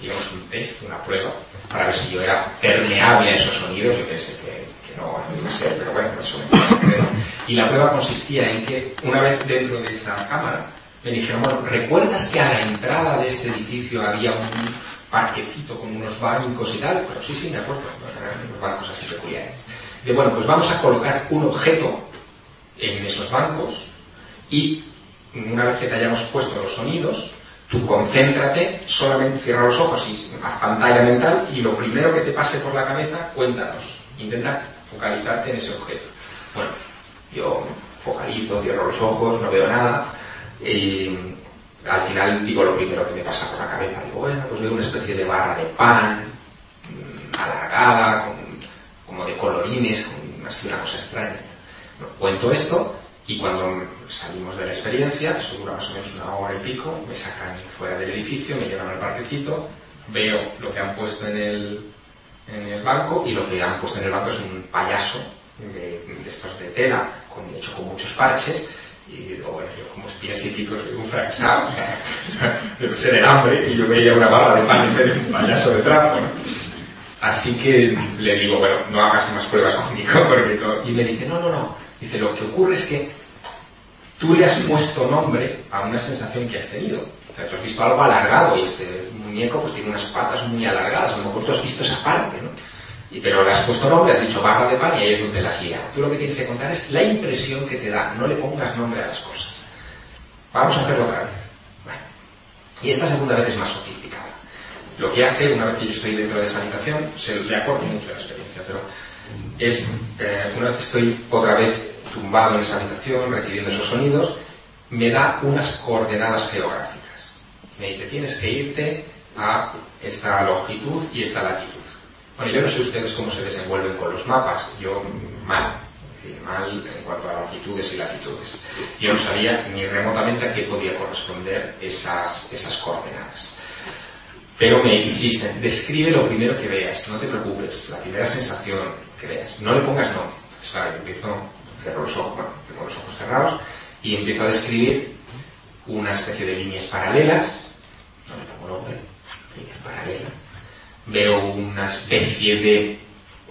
[SPEAKER 2] digamos, un test, una prueba, para ver si yo era permeable a esos sonidos. Yo pensé que, no, iba a ser, pero bueno, eso me Y la prueba consistía en que, una vez dentro de esta cámara, me dijeron, bueno, ¿recuerdas que a la entrada de este edificio había un parquecito con unos bancos y tal? Pero sí, sí, me acuerdo, unos bancos así peculiares. De bueno, pues vamos a colocar un objeto en esos bancos y una vez que te hayamos puesto los sonidos, Tú concéntrate, solamente cierra los ojos y haz pantalla mental y lo primero que te pase por la cabeza, cuéntanos. Intenta focalizarte en ese objeto. Bueno, yo focalizo, cierro los ojos, no veo nada y al final digo lo primero que me pasa por la cabeza. Digo, bueno, pues veo una especie de barra de pan mm, alargada, de colorines, así una cosa extraña. cuento esto y cuando salimos de la experiencia, eso dura más o menos una hora y pico, me sacan fuera del edificio, me llevan al parquecito, veo lo que han puesto en el, en el banco y lo que han puesto en el banco es un payaso de, estos de tela, con, hecho con muchos parches, y digo, bueno, yo como espía psíquico soy un fracasado, debe ser el hambre, y yo veía una barra de pan en vez de un payaso de trapo. Así que le digo, bueno, no hagas más pruebas conmigo, porque Y me dice, no, no, no. Dice, lo que ocurre es que tú le has puesto nombre a una sensación que has tenido. O sea, tú has visto algo alargado y este muñeco pues tiene unas patas muy alargadas, a lo mejor tú has visto esa parte, ¿no? Y, pero le has puesto nombre, has dicho barra de pan y ahí es donde la has Tú lo que tienes que contar es la impresión que te da, no le pongas nombre a las cosas. Vamos a hacerlo otra vez. Bueno. Y esta segunda vez es más sofisticada. Lo que hace, una vez que yo estoy dentro de esa habitación, se le acorta mucho la experiencia, pero es, eh, una vez que estoy otra vez tumbado en esa habitación, recibiendo esos sonidos, me da unas coordenadas geográficas. Me dice, tienes que irte a esta longitud y esta latitud. Bueno, yo no sé ustedes cómo se desenvuelven con los mapas, yo mal, mal en cuanto a longitudes y latitudes. Yo no sabía ni remotamente a qué podía corresponder esas, esas coordenadas. Pero me insisten, describe lo primero que veas, no te preocupes, la primera sensación que veas, no le pongas no. Entonces, claro, yo empiezo cierro los ojos, bueno, tengo los ojos cerrados, y empiezo a describir una especie de líneas paralelas, no le pongo nombre, líneas paralelas. Veo una especie de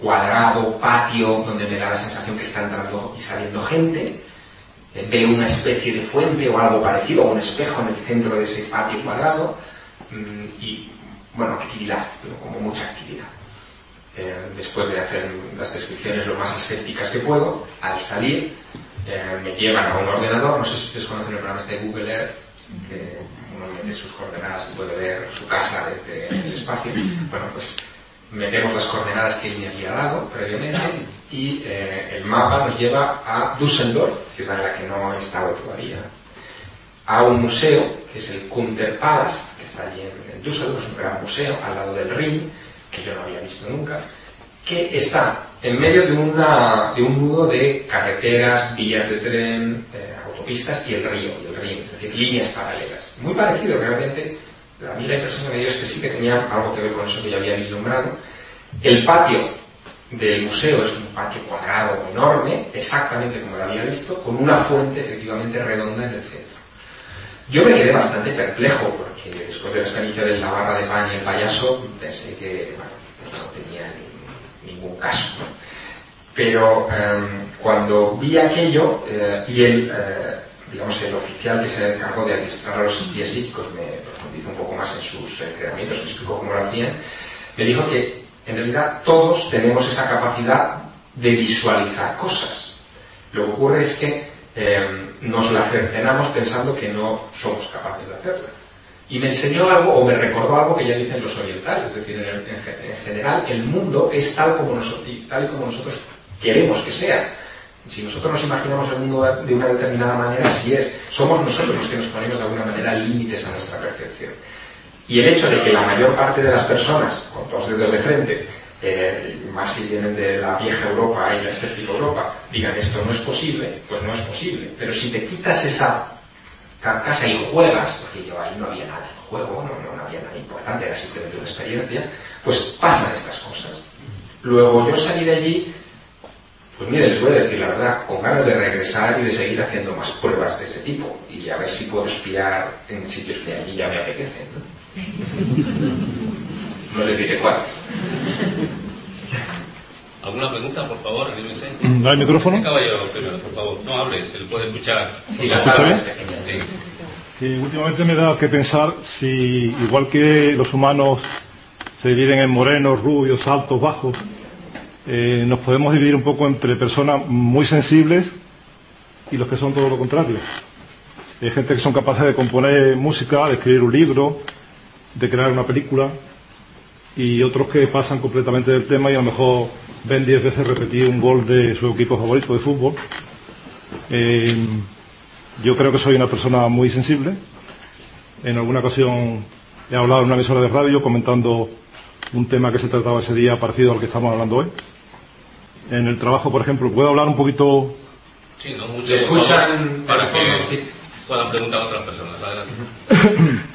[SPEAKER 2] cuadrado, patio, donde me da la sensación que está entrando y saliendo gente. Veo una especie de fuente o algo parecido, o un espejo en el centro de ese patio cuadrado. Y, bueno, actividad, como mucha actividad. Eh, después de hacer las descripciones lo más asépticas que puedo, al salir eh, me llevan a un ordenador, no sé si ustedes conocen el programa este de Google Earth, que uno mete sus coordenadas y puede ver su casa desde el espacio. Bueno, pues metemos las coordenadas que él me había dado previamente y eh, el mapa nos lleva a Düsseldorf, ciudad en la que no he estado todavía, a un museo que es el Kunterpalast, que está allí en, en Düsseldorf, es un gran museo al lado del Rin, que yo no había visto nunca, que está en medio de, un nudo de carreteras, vías de tren, eh, autopistas y el río, y el río, es decir, líneas paralelas. Muy parecido realmente, a mí la impresión que me dio es que sí que tenía algo que ver con eso que ya había vislumbrado. El patio del museo es un patio cuadrado enorme, exactamente como lo había visto, con una fuente efectivamente redonda en el centro. Yo me quedé bastante perplejo porque después de la experiencia de la de pan y el payaso pensé que no tenía ningún caso. Pero em, cuando vi aquello eh, y el, eh, digamos, el oficial que se encargó de administrar a los espías psíquicos me profundizó un poco más en sus entrenamientos, me explicó cómo lo hacían, me dijo que en realidad todos tenemos esa capacidad de visualizar cosas. Lo que ocurre es que em, nos la cercenamos pensando que no somos capaces de hacerla. Y me enseñó algo, o me recordó algo que ya dicen los orientales, es decir, en, general el mundo es tal como, nosotros, tal como nosotros queremos que sea. Si nosotros nos imaginamos el mundo de una determinada manera, así es. Somos nosotros los que nos ponemos de alguna manera límites a nuestra percepción. Y el hecho de que la mayor parte de las personas, con dos dedos de frente, eh, más si vienen de la vieja Europa y la escéptica Europa, digan esto no es posible, pues no es posible. Pero si te quitas esa carcasa y juegas, porque yo ahí no había nada en juego, no, no había nada importante, era simplemente una experiencia, pues pasan estas cosas. Luego yo salí de allí pues mire, les voy a decir la verdad, con ganas de regresar y de seguir haciendo más pruebas de ese tipo y a ver si puedo espiar en sitios que a mí ya me apetecen. No, no les diré cuáles.
[SPEAKER 3] ¿Alguna pregunta, por favor? Anímese.
[SPEAKER 4] ¿Da el micrófono?
[SPEAKER 3] Sí, caballero, primero, por favor. No hable, se le puede escuchar.
[SPEAKER 2] Sí,
[SPEAKER 4] ¿Escucha bien?
[SPEAKER 3] Sí.
[SPEAKER 4] Que últimamente me da que pensar si, igual que los humanos se dividen en morenos, rubios, altos, bajos, eh, nos podemos dividir un poco entre personas muy sensibles y los que son todo lo contrario. Hay gente que son capaces de componer música, de escribir un libro, de crear una película, y otros que pasan completamente del tema y a lo mejor ven diez veces repetir un gol de su equipo favorito de fútbol. Eh, yo creo que soy una persona muy sensible. En alguna ocasión he hablado en una emisora de radio comentando un tema que se trataba ese día parecido al que estamos hablando hoy. En el trabajo, por ejemplo, puedo hablar un poquito.
[SPEAKER 3] Sí, no mucho.
[SPEAKER 2] Escuchan
[SPEAKER 3] para que
[SPEAKER 2] sí.
[SPEAKER 3] puedan preguntar a otras personas. Adelante.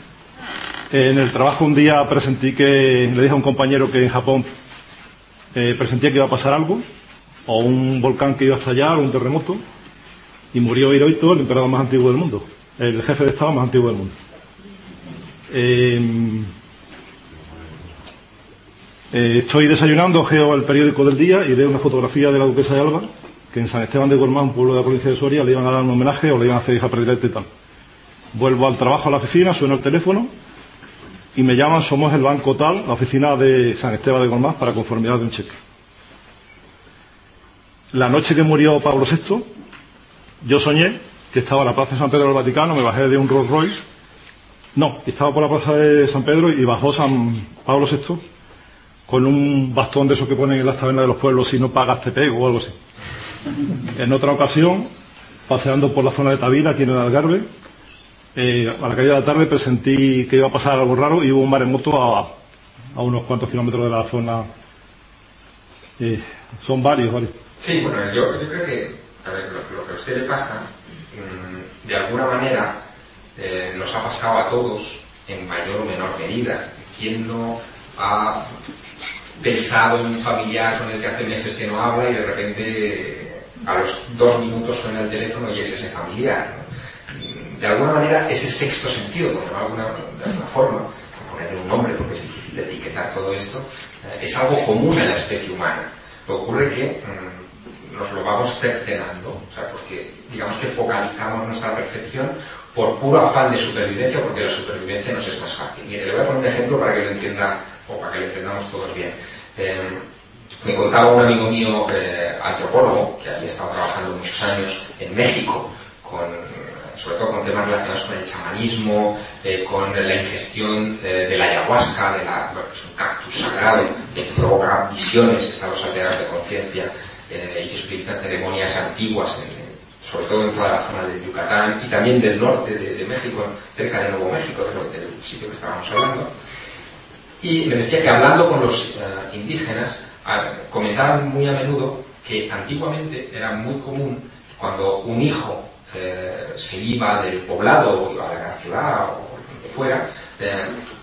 [SPEAKER 4] En el trabajo un día presentí que le dije a un compañero que en Japón eh, presentía que iba a pasar algo, o un volcán que iba a estallar, o un terremoto, y murió Hirohito, el emperador más antiguo del mundo, el jefe de Estado más antiguo del mundo. Eh, eh, estoy desayunando, geo el periódico del día y veo una fotografía de la duquesa de Alba, que en San Esteban de Gormaz, un pueblo de la provincia de Soria, le iban a dar un homenaje o le iban a hacer hija predilecta y tal. Vuelvo al trabajo a la oficina, suena el teléfono y me llaman, somos el banco tal, la oficina de San Esteban de Gormaz, para conformidad de un cheque. La noche que murió Pablo VI, yo soñé que estaba en la plaza de San Pedro del Vaticano, me bajé de un Rolls Royce, no, estaba por la plaza de San Pedro y bajó San Pablo VI con un bastón de esos que ponen en las tabernas de los pueblos, si no pagas te pego o algo así. En otra ocasión, paseando por la zona de Tavira, en el Algarve, eh, a la caída de la tarde presentí que iba a pasar algo raro y hubo un maremoto a, unos cuantos kilómetros de la zona. Eh, son varios, varios.
[SPEAKER 2] Sí, bueno, yo, creo que a ver, lo, que a usted le pasa, mm, de alguna manera, eh, nos ha pasado a todos en mayor o menor medida. ¿Quién no ha pensado en un familiar con el que hace meses que no habla y de repente a los dos minutos suena el teléfono y es ese familiar? De alguna manera, ese sexto sentido, por llamarlo de alguna, de alguna forma, por ponerle un nombre porque es difícil de etiquetar todo esto, eh, es algo común en la especie humana. Lo ocurre que mm, nos lo vamos cercenando, o sea, porque digamos que focalizamos nuestra percepción por puro afán de supervivencia, porque la supervivencia nos es más fácil. Mire, le voy a poner un ejemplo para que lo entienda, o para que lo entendamos todos bien. Eh, me contaba un amigo mío, eh, antropólogo, que había estado trabajando muchos años en México, con, sobre todo con temas relacionados con el chamanismo, eh, con la ingestión eh, de la ayahuasca, de es un cactus sagrado que provoca visiones, estados alterados de conciencia eh, y que se utiliza en ceremonias antiguas, sobre todo en toda la zona de Yucatán y también del norte de, México, cerca de Nuevo México, de lo que- del sitio que estábamos hablando. Y me decía que hablando con los indígenas, comentaban muy a menudo que antiguamente era muy común cuando un hijo eh, se iba del poblado iba a la gran ciudad o donde fuera, eh,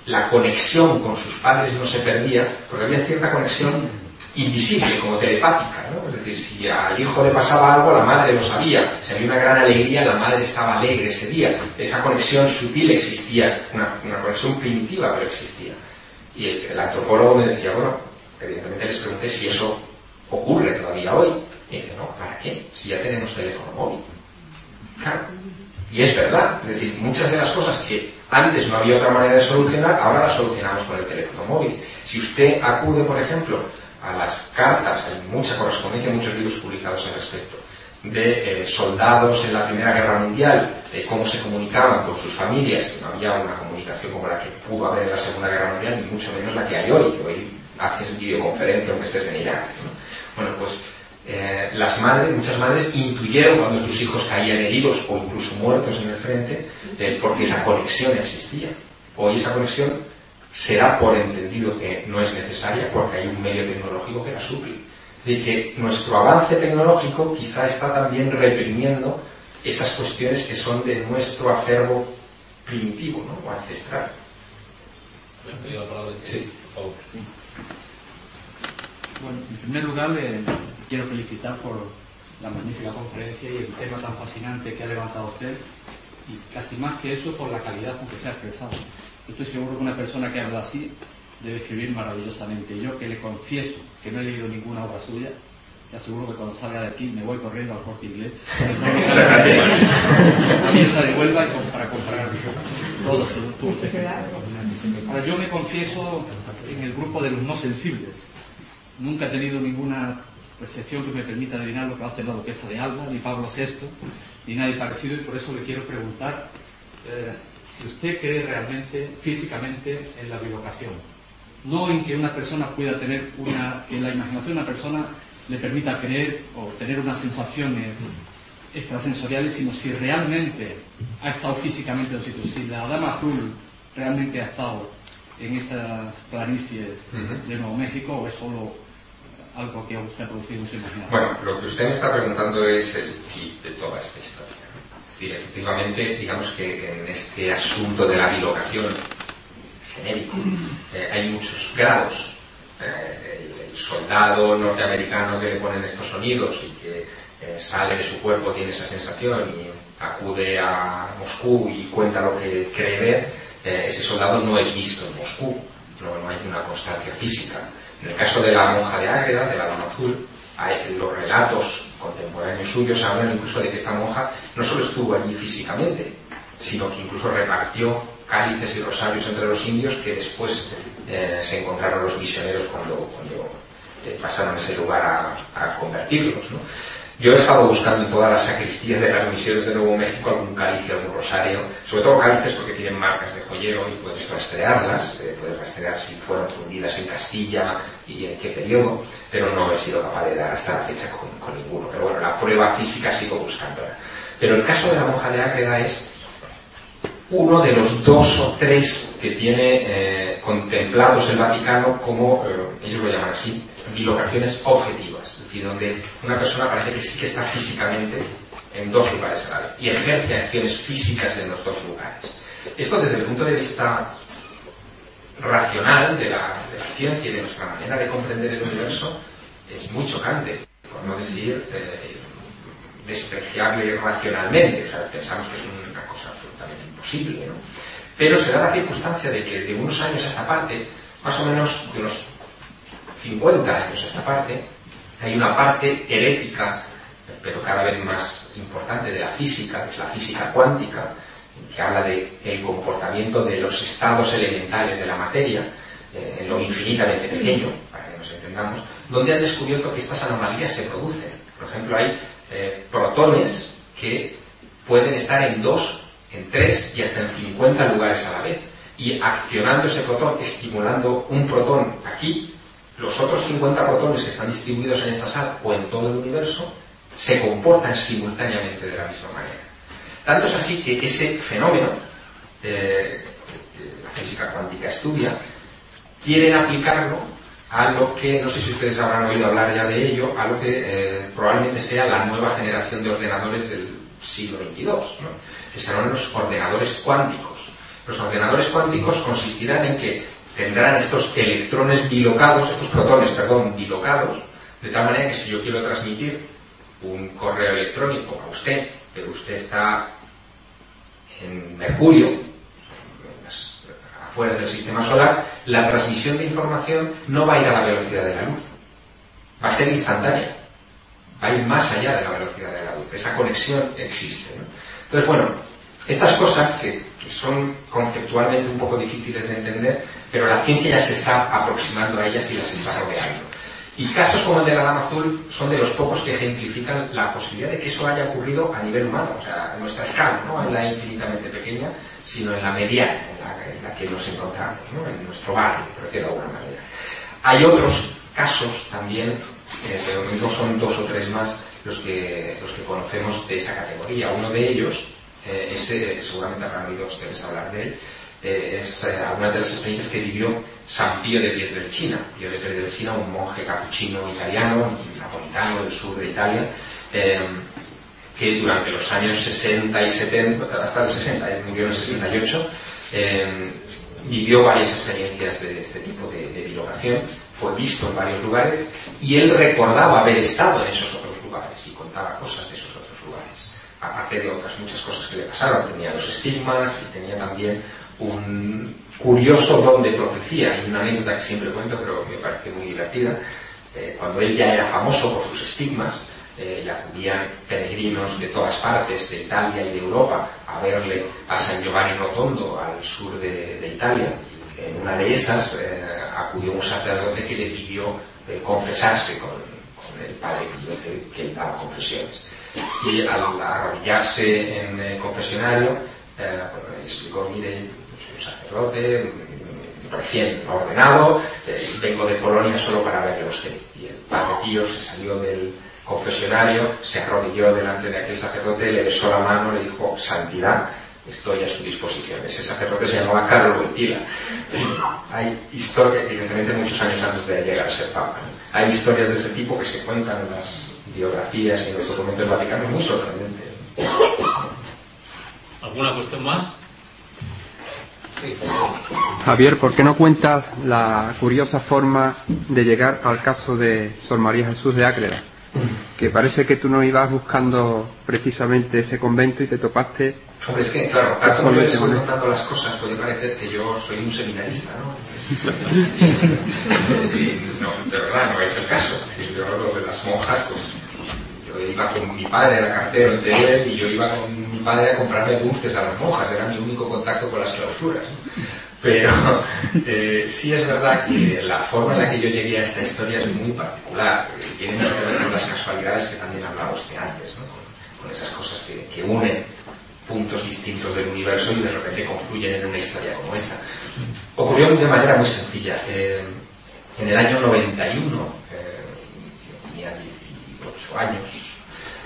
[SPEAKER 2] la conexión con sus padres no se perdía porque había cierta conexión invisible, como telepática. ¿no? Es decir, si al hijo le pasaba algo, la madre lo sabía. Si había una gran alegría, la madre estaba alegre ese día. Esa conexión sutil existía, una, una conexión primitiva, pero existía. Y el, el antropólogo me decía, bueno, evidentemente les pregunté si eso ocurre todavía hoy. Y dice, no, ¿para qué? Si ya tenemos teléfono móvil. Y es verdad. Es decir, muchas de las cosas que antes no había otra manera de solucionar, ahora las solucionamos con el teléfono móvil. Si usted acude, por ejemplo, a las cartas, hay mucha correspondencia, muchos libros publicados al respecto, de eh, soldados en la Primera Guerra Mundial, de cómo se comunicaban con sus familias, que no había una comunicación como la que pudo haber en la Segunda Guerra Mundial, ni mucho menos la que hay hoy, que hoy haces videoconferencia aunque estés en Irak. ¿no? Bueno, pues eh, las madres, muchas madres intuyeron cuando sus hijos caían heridos o incluso muertos en el frente, eh, porque esa conexión existía. Hoy esa conexión será por entendido que no es necesaria porque hay un medio tecnológico que la suple. De que nuestro avance tecnológico quizá está también reprimiendo esas cuestiones que son de nuestro acervo primitivo ¿no? o ancestral.
[SPEAKER 3] Sí.
[SPEAKER 5] Bueno, en primer lugar, le quiero felicitar por la magnífica conferencia y el tema tan fascinante que ha levantado usted, y casi más que eso, por la calidad con que se ha expresado. Yo estoy seguro que una persona que habla así debe escribir maravillosamente. Yo que le confieso que no he leído ninguna obra suya, te aseguro que cuando salga de aquí me voy corriendo al corte inglés a de Huelva para comprar todos Ahora, yo me confieso en el grupo de los no sensibles. Nunca he tenido ninguna percepción que me permita adivinar lo que hace la duquesa de Alba, ni Pablo VI, ni nadie parecido, y por eso le quiero preguntar eh, si usted cree realmente, físicamente, en la bilocación. No en que una persona pueda tener una, que la imaginación de una persona le permita creer o tener unas sensaciones extrasensoriales, sino si realmente ha estado físicamente en sitio, si la dama azul realmente ha estado en esas planicies de Nuevo México o es solo algo que se ha producido en su.
[SPEAKER 2] Bueno, lo que usted me está preguntando es el kit de toda esta historia. Es efectivamente, digamos que en este asunto de la bilocación genérico eh, hay muchos grados. Eh, el, soldado norteamericano que le ponen estos sonidos y que eh, sale de su cuerpo tiene esa sensación y acude a Moscú y cuenta lo que cree ver, ese soldado no es visto en Moscú, no, no hay una constancia física. En el caso de la monja de Ágreda, de la Dama Azul, hay, los relatos contemporáneos suyos hablan incluso de que esta monja no solo estuvo allí físicamente, sino que incluso repartió cálices y rosarios entre los indios que después eh, se encontraron los misioneros cuando, cuando eh, pasaron ese lugar a, a convertirlos. ¿no? Yo he estado buscando en todas las sacristías de las misiones de Nuevo México algún cáliz, algún rosario, sobre todo cálices porque tienen marcas de joyero y puedes rastrearlas, eh, puedes rastrear si fueron fundidas en Castilla y en qué periodo, pero no he sido capaz de dar hasta la fecha con, ninguno. Pero bueno, la prueba física sigo buscándola. Pero el caso de la monja de Ágreda es uno de los dos o tres que tiene eh, contemplados el Vaticano como, eh, ellos lo llaman así, bilocaciones objetivas y donde una persona parece que sí que está físicamente en dos lugares a la vez y ejerce acciones físicas en los dos lugares. Esto desde el punto de vista racional de la, ciencia y de nuestra manera de comprender el universo es muy chocante, por no decir eh, despreciable racionalmente. pensamos que es una cosa absolutamente imposible. ¿no? Pero se da la circunstancia de que de unos años a esta parte, más o menos de unos 50 años a esta parte, hay una parte herética, pero cada vez más importante, de la física, que es la física cuántica, que habla del comportamiento de los estados elementales de la materia, eh, en lo infinitamente pequeño, para que nos entendamos, donde han descubierto que estas anomalías se producen. Por ejemplo, hay eh, protones que pueden estar en dos, en tres y hasta en 50 lugares a la vez. Y accionando ese protón, estimulando un protón aquí, los otros 50 protones que están distribuidos en esta sala o en todo el universo se comportan simultáneamente de la misma manera. Tanto es así que ese fenómeno, eh, la física cuántica estudia, quieren aplicarlo a lo que, no sé si ustedes habrán oído hablar ya de ello, a lo que eh, probablemente sea la nueva generación de ordenadores del siglo XXII, que serán los ordenadores cuánticos. Los ordenadores cuánticos consistirán en que tendrán estos electrones bilocados, estos protones, perdón, bilocados, de tal manera que si yo quiero transmitir un correo electrónico a usted, pero usted está en Mercurio, en afueras del sistema solar, la transmisión de información no va a ir a la velocidad de la luz, va a ser instantánea, va a ir más allá de la velocidad de la luz, esa conexión existe. Entonces, bueno, estas cosas que son conceptualmente un poco difíciles de entender, pero la ciencia ya se está aproximando a ellas y las está rodeando. Y casos como el de la Dama Azul son de los pocos que ejemplifican la posibilidad de que eso haya ocurrido a nivel humano, o sea, a nuestra escala, no en la infinitamente pequeña, sino en la mediana en la, que nos encontramos, ¿no? en nuestro barrio, por decirlo de alguna manera. Hay otros casos también eh, pero mismo son dos o tres más los que, los que conocemos de esa categoría. Uno de ellos, eh, ese, seguramente habrán oído ustedes hablar de él, eh, es eh, algunas de las experiencias que vivió San Pío de Pietrelcina. Pío de Pietrelcina, un monje capuchino italiano, napolitano del sur de Italia, eh, que durante los años 60 y 70, hasta el 60, él murió en el 68, eh, vivió varias experiencias de este tipo de, de bilocación, fue visto en varios lugares y él recordaba haber estado en esos otros lugares y contaba cosas de esos otros lugares, aparte de otras muchas cosas que le pasaron. Tenía los estigmas y tenía también un curioso don de profecía y una anécdota que siempre cuento, pero me parece muy divertida. Eh, cuando él ya era famoso por sus estigmas, eh, acudían peregrinos de todas partes, de Italia y de Europa, a verle a San Giovanni Rotondo, al sur de, Italia. En una de esas eh, acudió un sacerdote que le pidió eh, confesarse con, con, el padre que, que él daba confesiones. Y al arrodillarse en el confesionario, bueno, explicó, mire, soy un sacerdote, recién ordenado, eh, vengo de Polonia solo para verle a usted. Y el padre Pío se salió del confesionario, se arrodilló delante de aquel sacerdote, le besó la mano, le dijo, santidad, estoy a su disposición. Ese sacerdote se llamaba Carlos Wojtyla. Hay historias, evidentemente muchos años antes de llegar a ser papa, hay historias de ese tipo que se cuentan en las biografías y en los documentos vaticanos muy sorprendentes.
[SPEAKER 3] ¿Alguna cuestión más?
[SPEAKER 6] Javier, ¿por qué no cuentas la curiosa forma de llegar al caso de Sor María Jesús de Ágreda? Que parece que tú no ibas buscando precisamente ese convento y te topaste.
[SPEAKER 2] Hombre, es que, claro, tal como yo estoy contando las cosas, puede parecer que yo soy un seminarista, ¿no? y, y, no, de verdad, no es el caso. Yo lo de las monjas, pues yo iba con mi padre, era cartero en Teruel, y yo iba con padre a comprarle dulces a las monjas, era mi único contacto con las clausuras. Pero eh, sí es verdad que la forma en la que yo llegué a esta historia es muy particular, tiene mucho que ver con las casualidades que también hablaba usted antes, ¿no? con, con, esas cosas que, que, unen puntos distintos del universo y de repente confluyen en una historia como esta. Ocurrió de manera muy sencilla. Eh, en el año 91, eh, tenía 18 años,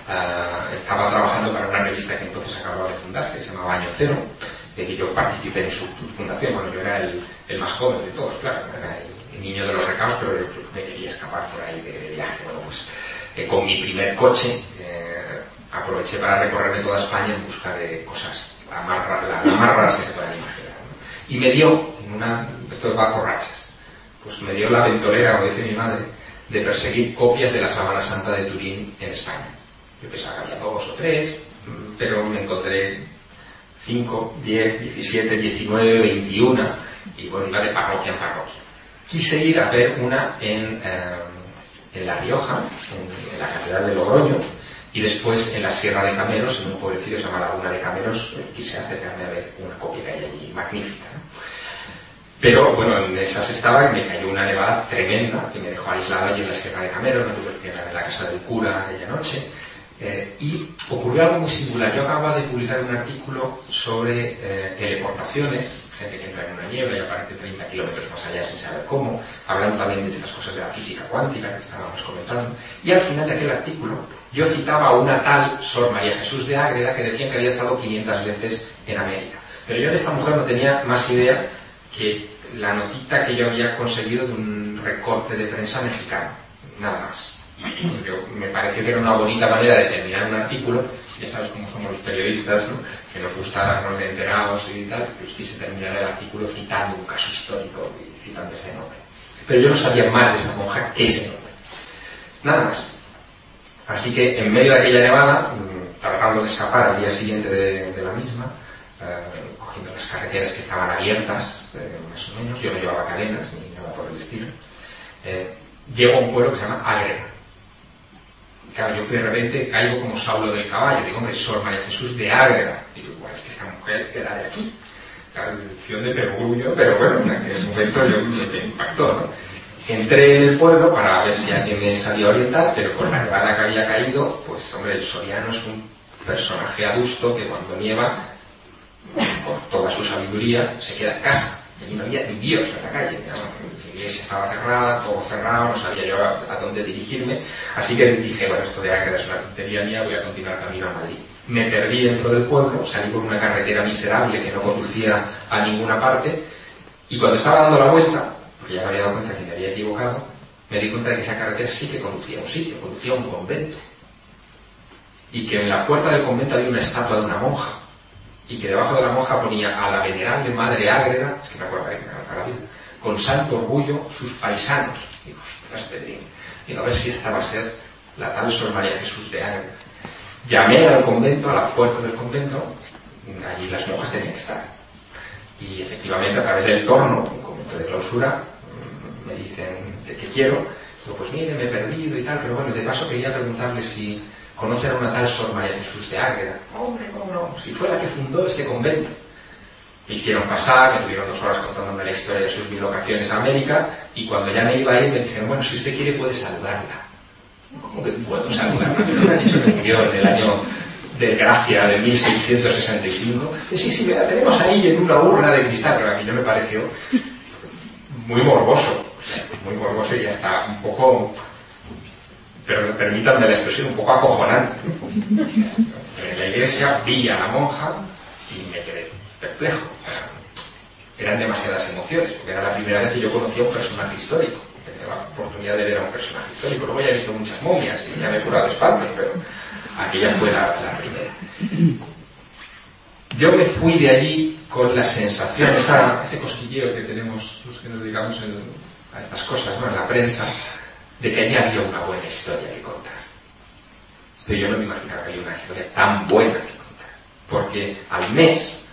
[SPEAKER 2] uh, estaba trabajando para una revista que entonces acababa de fundarse, se llamaba Año Cero, que yo participé en su fundación, bueno, yo era el, más joven de todos, claro, era el, niño de los recados, pero me quería escapar por ahí de, de viaje. Bueno, pues eh, con mi primer coche eh, aproveché para recorrerme toda España en busca de cosas las más, raras que se puedan imaginar. Y me dio, una, esto va por rachas, pues me dio la ventolera, como dice mi madre, de perseguir copias de la Sábana Santa de Turín en España. Yo pensaba que había dos o tres, pero me encontré 5, 10, 17, 19, 21 y bueno, iba de parroquia en parroquia. Quise ir a ver una en, eh, en La Rioja, en, la Catedral de Logroño, y después en la Sierra de Cameros, en un pueblecito que se llama Laguna de Cameros, eh, quise acercarme a ver una copia que hay allí, magnífica. ¿no? Pero bueno, en esas estaba y me cayó una nevada tremenda que me dejó aislado allí en la Sierra de Cameros, me tuve que quedar en la casa del cura aquella noche. Eh, y ocurrió algo muy singular. Yo acababa de publicar un artículo sobre eh, teleportaciones, gente que entra en una niebla y aparece 30 kilómetros más allá sin saber cómo, hablando también de estas cosas de la física cuántica que estábamos comentando. Y al final de aquel artículo yo citaba a una tal Sor María Jesús de Ágreda que decía que había estado 500 veces en América. Pero yo de esta mujer no tenía más idea que la notita que yo había conseguido de un recorte de prensa mexicano, nada más. Yo, me pareció que era una bonita manera de terminar un artículo, ya sabes cómo somos los periodistas, que nos gusta darnos de enterados y tal, pues quise terminar el artículo citando un caso histórico y citando ese nombre. Pero yo no sabía más de esa monja que ese nombre. Nada más. Así que en medio de aquella nevada, tratando de escapar al día siguiente de, de la misma, eh, cogiendo las carreteras que estaban abiertas, eh, más o menos, yo no llevaba cadenas ni nada por el estilo, eh, llego a un pueblo que se llama Ágreda claro, yo de repente caigo como Saulo del caballo, digo, hombre, Sor María Jesús de Ágreda. Digo, igual es que esta mujer queda de aquí. Claro, dirección de perogrullo, pero bueno, en aquel momento yo me impactó, ¿no? Entré en el pueblo para ver si alguien me sabía orientar, pero con la nevada que había caído, pues hombre, el soriano es un personaje adusto que cuando nieva, por toda su sabiduría, se queda en casa. Allí no había ni Dios en la calle. Iglesia estaba cerrada, todo cerrado, no sabía yo a, dónde dirigirme. Así que dije, bueno, esto de Ágreda es una tontería mía, voy a continuar camino a Madrid. Me perdí dentro del pueblo, salí por una carretera miserable que no conducía a ninguna parte, y cuando estaba dando la vuelta, porque ya me había dado cuenta que me había equivocado, me di cuenta de que esa carretera sí que conducía a un sitio, conducía a un convento. Y que en la puerta del convento había una estatua de una monja. Y que debajo de la monja ponía a la venerable madre Ágreda, es que me acuerdo que me la vida, con santo orgullo sus paisanos. Digo, Pedrín. Digo, a ver si esta va a ser la tal Sor María Jesús de Ágreda. Llamé al convento, a la puerta del convento, allí las monjas tenían que estar. Y efectivamente, a través del torno, un convento de clausura, me dicen de qué quiero. Digo, pues mire, me he perdido y tal, pero bueno, de paso quería preguntarle si conocen a una tal Sor María Jesús de Ágreda. Hombre, cómo no, si fue la que fundó este convento. Me hicieron pasar, me tuvieron dos horas contándome la historia de sus bilocaciones a América, y cuando ya me iba a ir me dijeron, bueno, si usted quiere puede saludarla. ¿Cómo que puedo saludarla? Me han dicho que en el año de Gracia de 1665. Y sí, sí, la tenemos ahí en una urna de cristal, pero yo me pareció muy morboso muy morboso y ya está un poco, pero permítanme la expresión, un poco acojonante. En la iglesia vi a la monja y me quedé perplejo. Eran demasiadas emociones, porque era la primera vez que yo conocía a un personaje histórico. Tenía la oportunidad de ver a un personaje histórico. Luego ya he visto muchas momias y ya me he curado de espantos, pero aquella fue la, la primera. Yo me fui de allí con la sensación, ese cosquilleo que tenemos los que nos dedicamos a estas cosas, ¿no? En la prensa, de que allí había una buena historia que contar. Pero yo no me imaginaba que había una historia tan buena que contar. Porque al mes,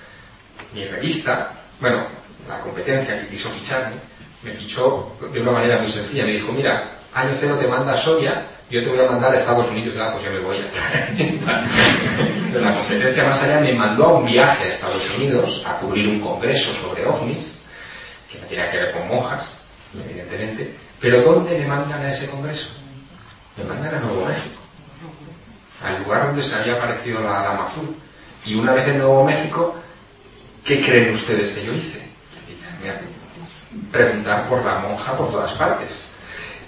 [SPEAKER 2] mi revista, bueno, la competencia que quiso ficharme, me fichó de una manera muy sencilla. Me dijo, mira, año cero te manda Sonia, yo te voy a mandar a Estados Unidos. Ah, pues yo me voy a estar. Pero la competencia más allá me mandó a un viaje a Estados Unidos a cubrir un congreso sobre ovnis, que no tenía que ver con monjas, evidentemente. Pero ¿dónde me mandan a ese congreso? Me mandan a Nuevo México, al lugar donde se había aparecido la Dama Azul. Y una vez en Nuevo México, ¿qué creen ustedes que yo hice? Preguntar por la monja por todas partes.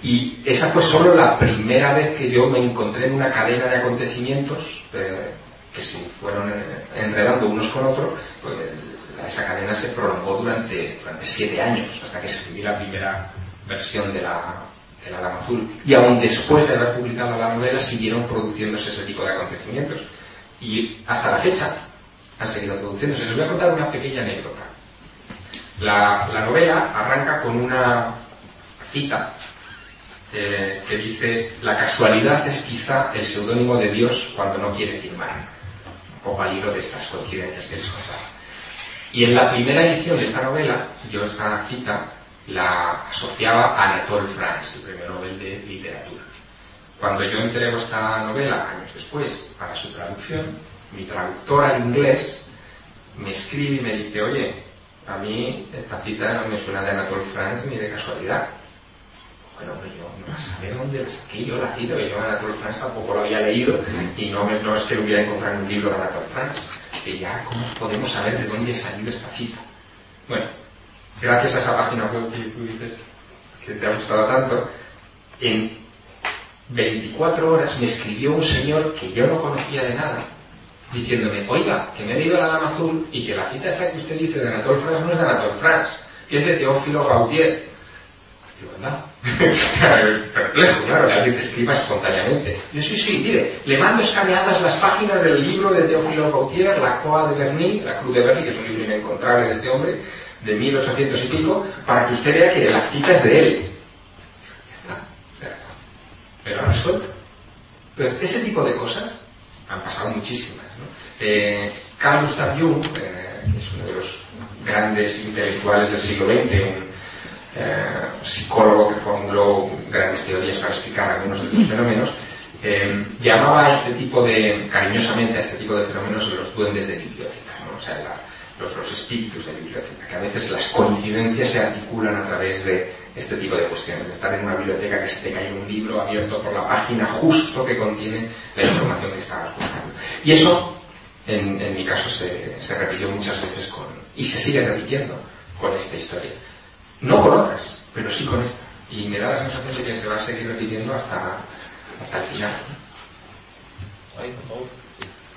[SPEAKER 2] Y esa fue solo la primera vez que yo me encontré en una cadena de acontecimientos eh, que se fueron enredando unos con otros. Pues, esa cadena se prolongó durante, durante siete años, hasta que se escribió la primera versión de la, de la Dama Azul. Y aún después de haber publicado la novela, siguieron produciéndose ese tipo de acontecimientos. Y hasta la fecha han seguido produciéndose. Les voy a contar una pequeña anécdota. La, la novela arranca con una cita eh, que dice, la casualidad es quizá el seudónimo de Dios cuando no quiere firmar. Un poco al hilo de estas coincidencias que les contaba. Y en la primera edición de esta novela, yo esta cita la asociaba a Anatole France, el premio Nobel de Literatura. Cuando yo entrego esta novela años después para su traducción, mi traductora inglés me escribe y me dice, oye, a mí esta cita no me suena de Anatole France ni de casualidad. Bueno, yo no sabía dónde la saqué yo la cita, que yo Anatole France tampoco lo había leído y no, no es que lo hubiera encontrado en un libro de Anatole France que ya cómo podemos saber de dónde ha salido esta cita. Bueno, gracias a esa página web que tú dices que te ha gustado tanto, en 24 horas me escribió un señor que yo no conocía de nada, diciéndome, oiga, que me he leído la Dama Azul y que la cita esta que usted dice de Anatole France no es de Anatole France, que es de Teófilo Gautier. Digo, anda. Perplejo, claro, que alguien te escriba espontáneamente. Yo, sí, sí, mire, le mando escaneadas las páginas del libro de Teófilo Gautier, La Coa de Berni, La Cruz de Berni, que es un libro inencontrable de este hombre, de 1800 y pico, para que usted vea que la cita es de él. Ya está, Pero ha resuelto. Pero ese tipo de cosas han pasado muchísimas. Eh, Carl Gustav Jung, eh, que es uno de los grandes intelectuales del siglo XX, eh, psicólogo que formuló grandes teorías para explicar algunos de estos fenómenos, eh, llamaba a este tipo de, cariñosamente a este tipo de fenómenos los duendes de biblioteca, o sea, los, los, espíritus de biblioteca, que a veces las coincidencias se articulan a través de este tipo de cuestiones, de estar en una biblioteca que se te cae un libro abierto por la página justo que contiene la información que estabas buscando. Y eso, en, en mi caso, se, se repitió muchas veces con, y se sigue repitiendo con esta historia. No con otras, pero sí con esta. Y me da la sensación de que se va a seguir repitiendo hasta, hasta el final.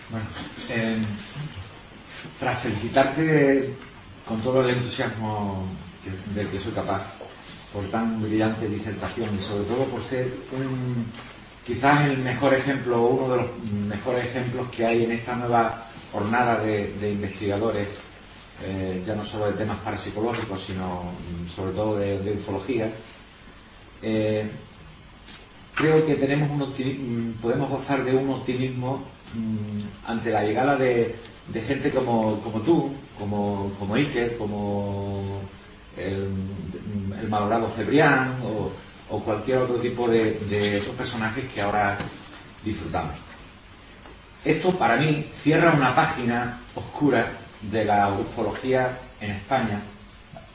[SPEAKER 7] Bueno, eh, tras felicitarte con todo el entusiasmo del que soy capaz por tan brillante disertación y sobre todo por ser un, quizás el mejor ejemplo, uno de los mejores ejemplos que hay en esta nueva jornada de, investigadores, eh, ya no solo de temas parapsicológicos, sino mm, sobre todo de, ufología. Eh, creo que tenemos un mm, podemos gozar de un optimismo mm, ante la llegada de, gente como, tú, como, como Iker, como el, el malogrado Cebrián o, cualquier otro tipo de, personajes que ahora disfrutamos. Esto para mí cierra una página oscura de la ufología en España,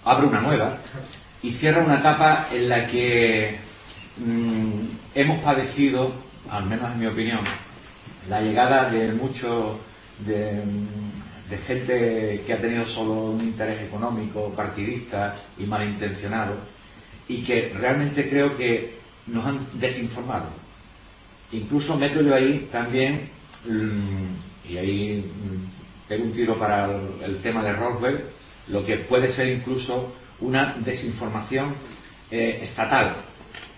[SPEAKER 7] abre una nueva y cierra una etapa en la que mm, hemos padecido, al menos en mi opinión, la llegada de muchos de, de, gente que ha tenido solo un interés económico, partidista y malintencionado, y que realmente creo que nos han desinformado. Incluso meto yo ahí también, mm, y ahí mm, tengo un tiro para el, tema de Roswell, lo que puede ser incluso una desinformación eh, estatal,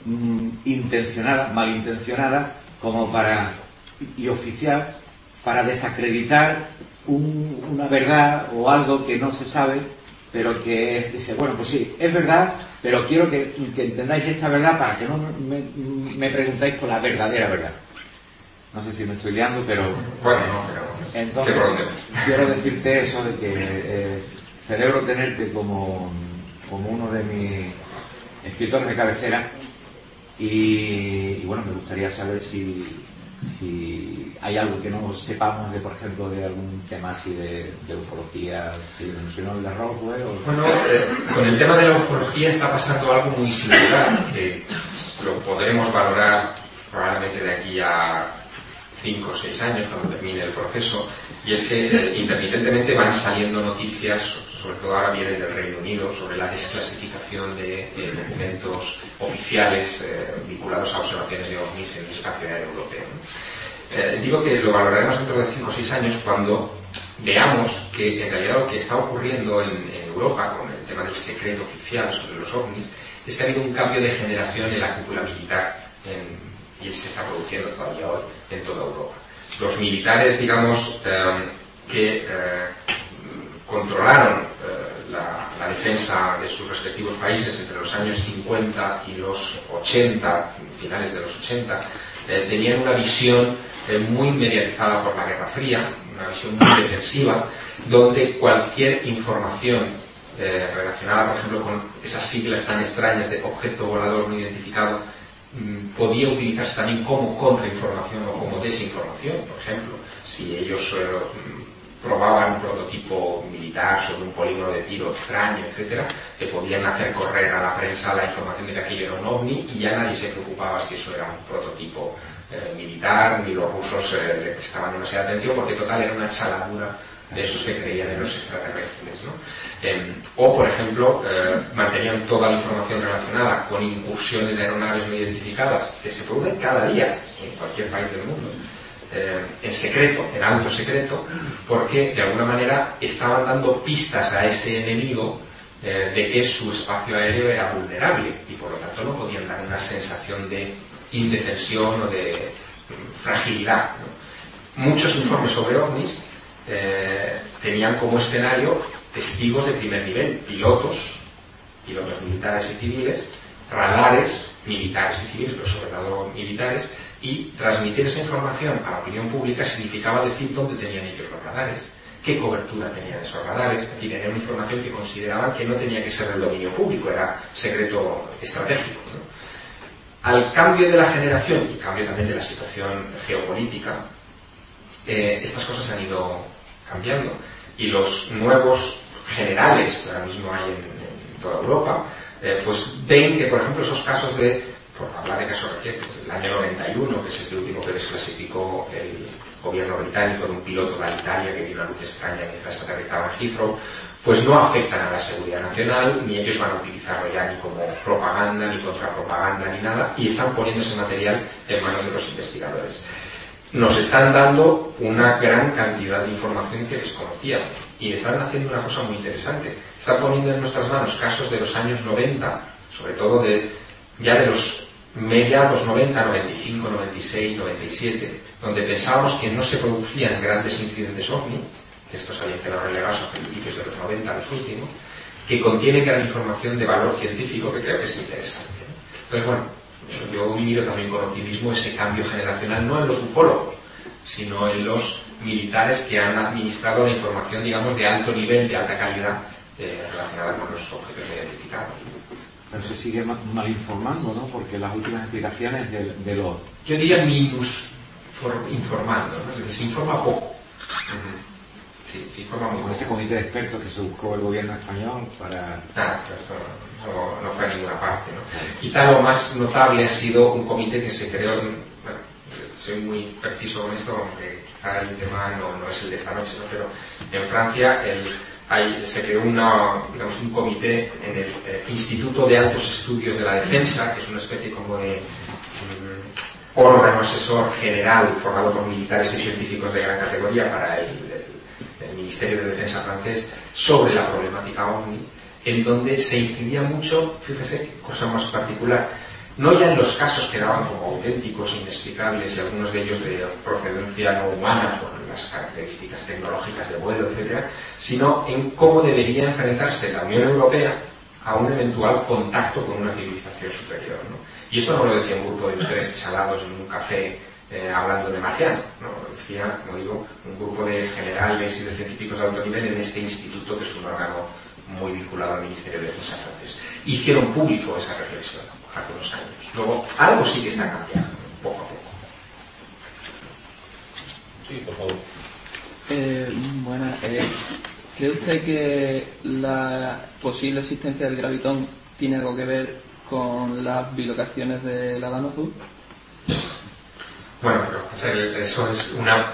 [SPEAKER 7] mm, intencionada, malintencionada, como para, y oficial, para desacreditar una verdad o algo que no se sabe, pero que dice, bueno, pues sí, es verdad, pero quiero que, entendáis esta verdad para que no me, preguntáis por la verdadera verdad. No sé si me estoy liando, pero...
[SPEAKER 2] Bueno, no, pero...
[SPEAKER 7] Entonces, quiero decirte eso de que eh, celebro tenerte como, como uno de mis escritores de cabecera y, bueno, me gustaría saber si, si hay algo que no sepamos de, por ejemplo, de algún tema así de, ufología, si mencionó el de Roswell.
[SPEAKER 2] Bueno, eh, con el tema de la ufología está pasando algo muy similar, que lo podremos valorar probablemente de aquí a 5 o 6 años, cuando termine el proceso, y es que eh, intermitentemente van saliendo noticias, sobre todo ahora vienen del Reino Unido, sobre la desclasificación de, documentos oficiales eh, vinculados a observaciones de ovnis en el espacio aéreo europeo. Eh, digo que lo valoraremos dentro de 5 o 6 años cuando veamos que en realidad lo que está ocurriendo en, Europa con el tema del secreto oficial sobre los ovnis es que ha habido un cambio de generación en la cúpula militar y se está produciendo todavía hoy en toda Europa. Los militares, digamos, eh, que eh, controlaron la, defensa de sus respectivos países entre los años 50 y los 80, finales de los 80, tenían una visión eh, muy mediatizada por la Guerra Fría, una visión muy defensiva, donde cualquier información eh, relacionada, por ejemplo, con esas siglas tan extrañas de objeto volador no identificado, mm, podía utilizarse también como contrainformación o como desinformación, por ejemplo, si ellos eh, probaban un prototipo militar sobre un polígono de tiro extraño, etcétera, que podían hacer correr a la prensa la información de que aquello era un ovni y ya nadie se preocupaba si eso era un prototipo eh, militar, ni los rusos eh, le prestaban demasiada atención, porque total era una chaladura de esos que creían en los extraterrestres. Em, o, por ejemplo, eh, mantenían toda la información relacionada con incursiones de aeronaves no identificadas, que se producen cada día en cualquier país del mundo, en secreto, en alto secreto, porque de alguna manera estaban dando pistas a ese enemigo de que su espacio aéreo era vulnerable y por lo tanto no podían dar una sensación de indefensión o de fragilidad. Muchos informes sobre ovnis eh, tenían como escenario testigos de primer nivel, pilotos, pilotos militares y civiles, radares militares y civiles, pero sobre todo militares, y transmitir esa información a la opinión pública significaba decir dónde tenían ellos los radares, qué cobertura tenían esos radares, es decir, era una información que consideraban que no tenía que ser del dominio público, era secreto estratégico. Al cambio de la generación y cambio también de la situación geopolítica, eh, estas cosas han ido cambiando y los nuevos generales que ahora mismo hay en, toda Europa, eh, pues ven que, por ejemplo, esos casos de, por hablar de casos recientes, el año 91, que es este último que desclasificó el gobierno británico de un piloto de Italia que vio una luz extraña mientras aterrizaba en Heathrow, pues no afectan a la seguridad nacional, ni ellos van a utilizarlo ya ni como propaganda, ni contrapropaganda, ni nada, y están poniendo ese material en manos de los investigadores. Nos están dando una gran cantidad de información que desconocíamos y están haciendo una cosa muy interesante. Están poniendo en nuestras manos casos de los años 90, sobre todo de ya de los mediados 90, 95, 96, 97, donde pensábamos que no se producían grandes incidentes ovni, que estos habían quedado relegados a principios de los 90, los últimos, que contiene gran información de valor científico que creo que es interesante. Entonces, bueno, yo miro también con optimismo ese cambio generacional, no en los ufólogos, sino en los militares que han administrado la información, digamos, de alto nivel, de alta calidad, eh, relacionada con los objetos identificados.
[SPEAKER 7] Pero se sigue mal informando, ¿no? Porque las últimas explicaciones de, de los...
[SPEAKER 2] Yo diría minus informando, ¿no? Decir, se informa poco. Sí, se informa muy
[SPEAKER 7] Con ese comité de expertos que se buscó el gobierno español para...
[SPEAKER 2] Ah, no, no, fue a ninguna parte, ¿no? Quizá lo más notable ha sido un comité que se creó, bueno, soy muy preciso con esto, aunque quizá el tema no, no es el de esta noche, ¿no? Pero en Francia el hay, se creó un comité en el eh, Instituto de Altos Estudios de la Defensa, que es una especie como de um, órgano asesor general formado por militares y científicos de gran categoría para el, el, Ministerio de Defensa francés sobre la problemática OVNI, en donde se incidía mucho, fíjese, cosa más particular, no ya en los casos que daban como auténticos, inexplicables y algunos de ellos de procedencia no humana, por las características tecnológicas de vuelo, etcétera, sino en cómo debería enfrentarse la Unión Europea a un eventual contacto con una civilización superior. ¿no? Y esto no lo decía un grupo de tres salados en un café eh, hablando de marciano, ¿no? lo decía, como digo, un grupo de generales y de científicos de alto nivel en este instituto, que es un órgano muy vinculado al Ministerio de Defensa francés. Hicieron público esa reflexión hace unos años. Luego, algo sí que está cambiando, poco a poco.
[SPEAKER 3] Sí, por favor.
[SPEAKER 8] Eh, bueno, eh, ¿cree usted que la posible existencia del gravitón tiene algo que ver con las bilocaciones de la dama azul?
[SPEAKER 2] Bueno, pero o sea, eso es una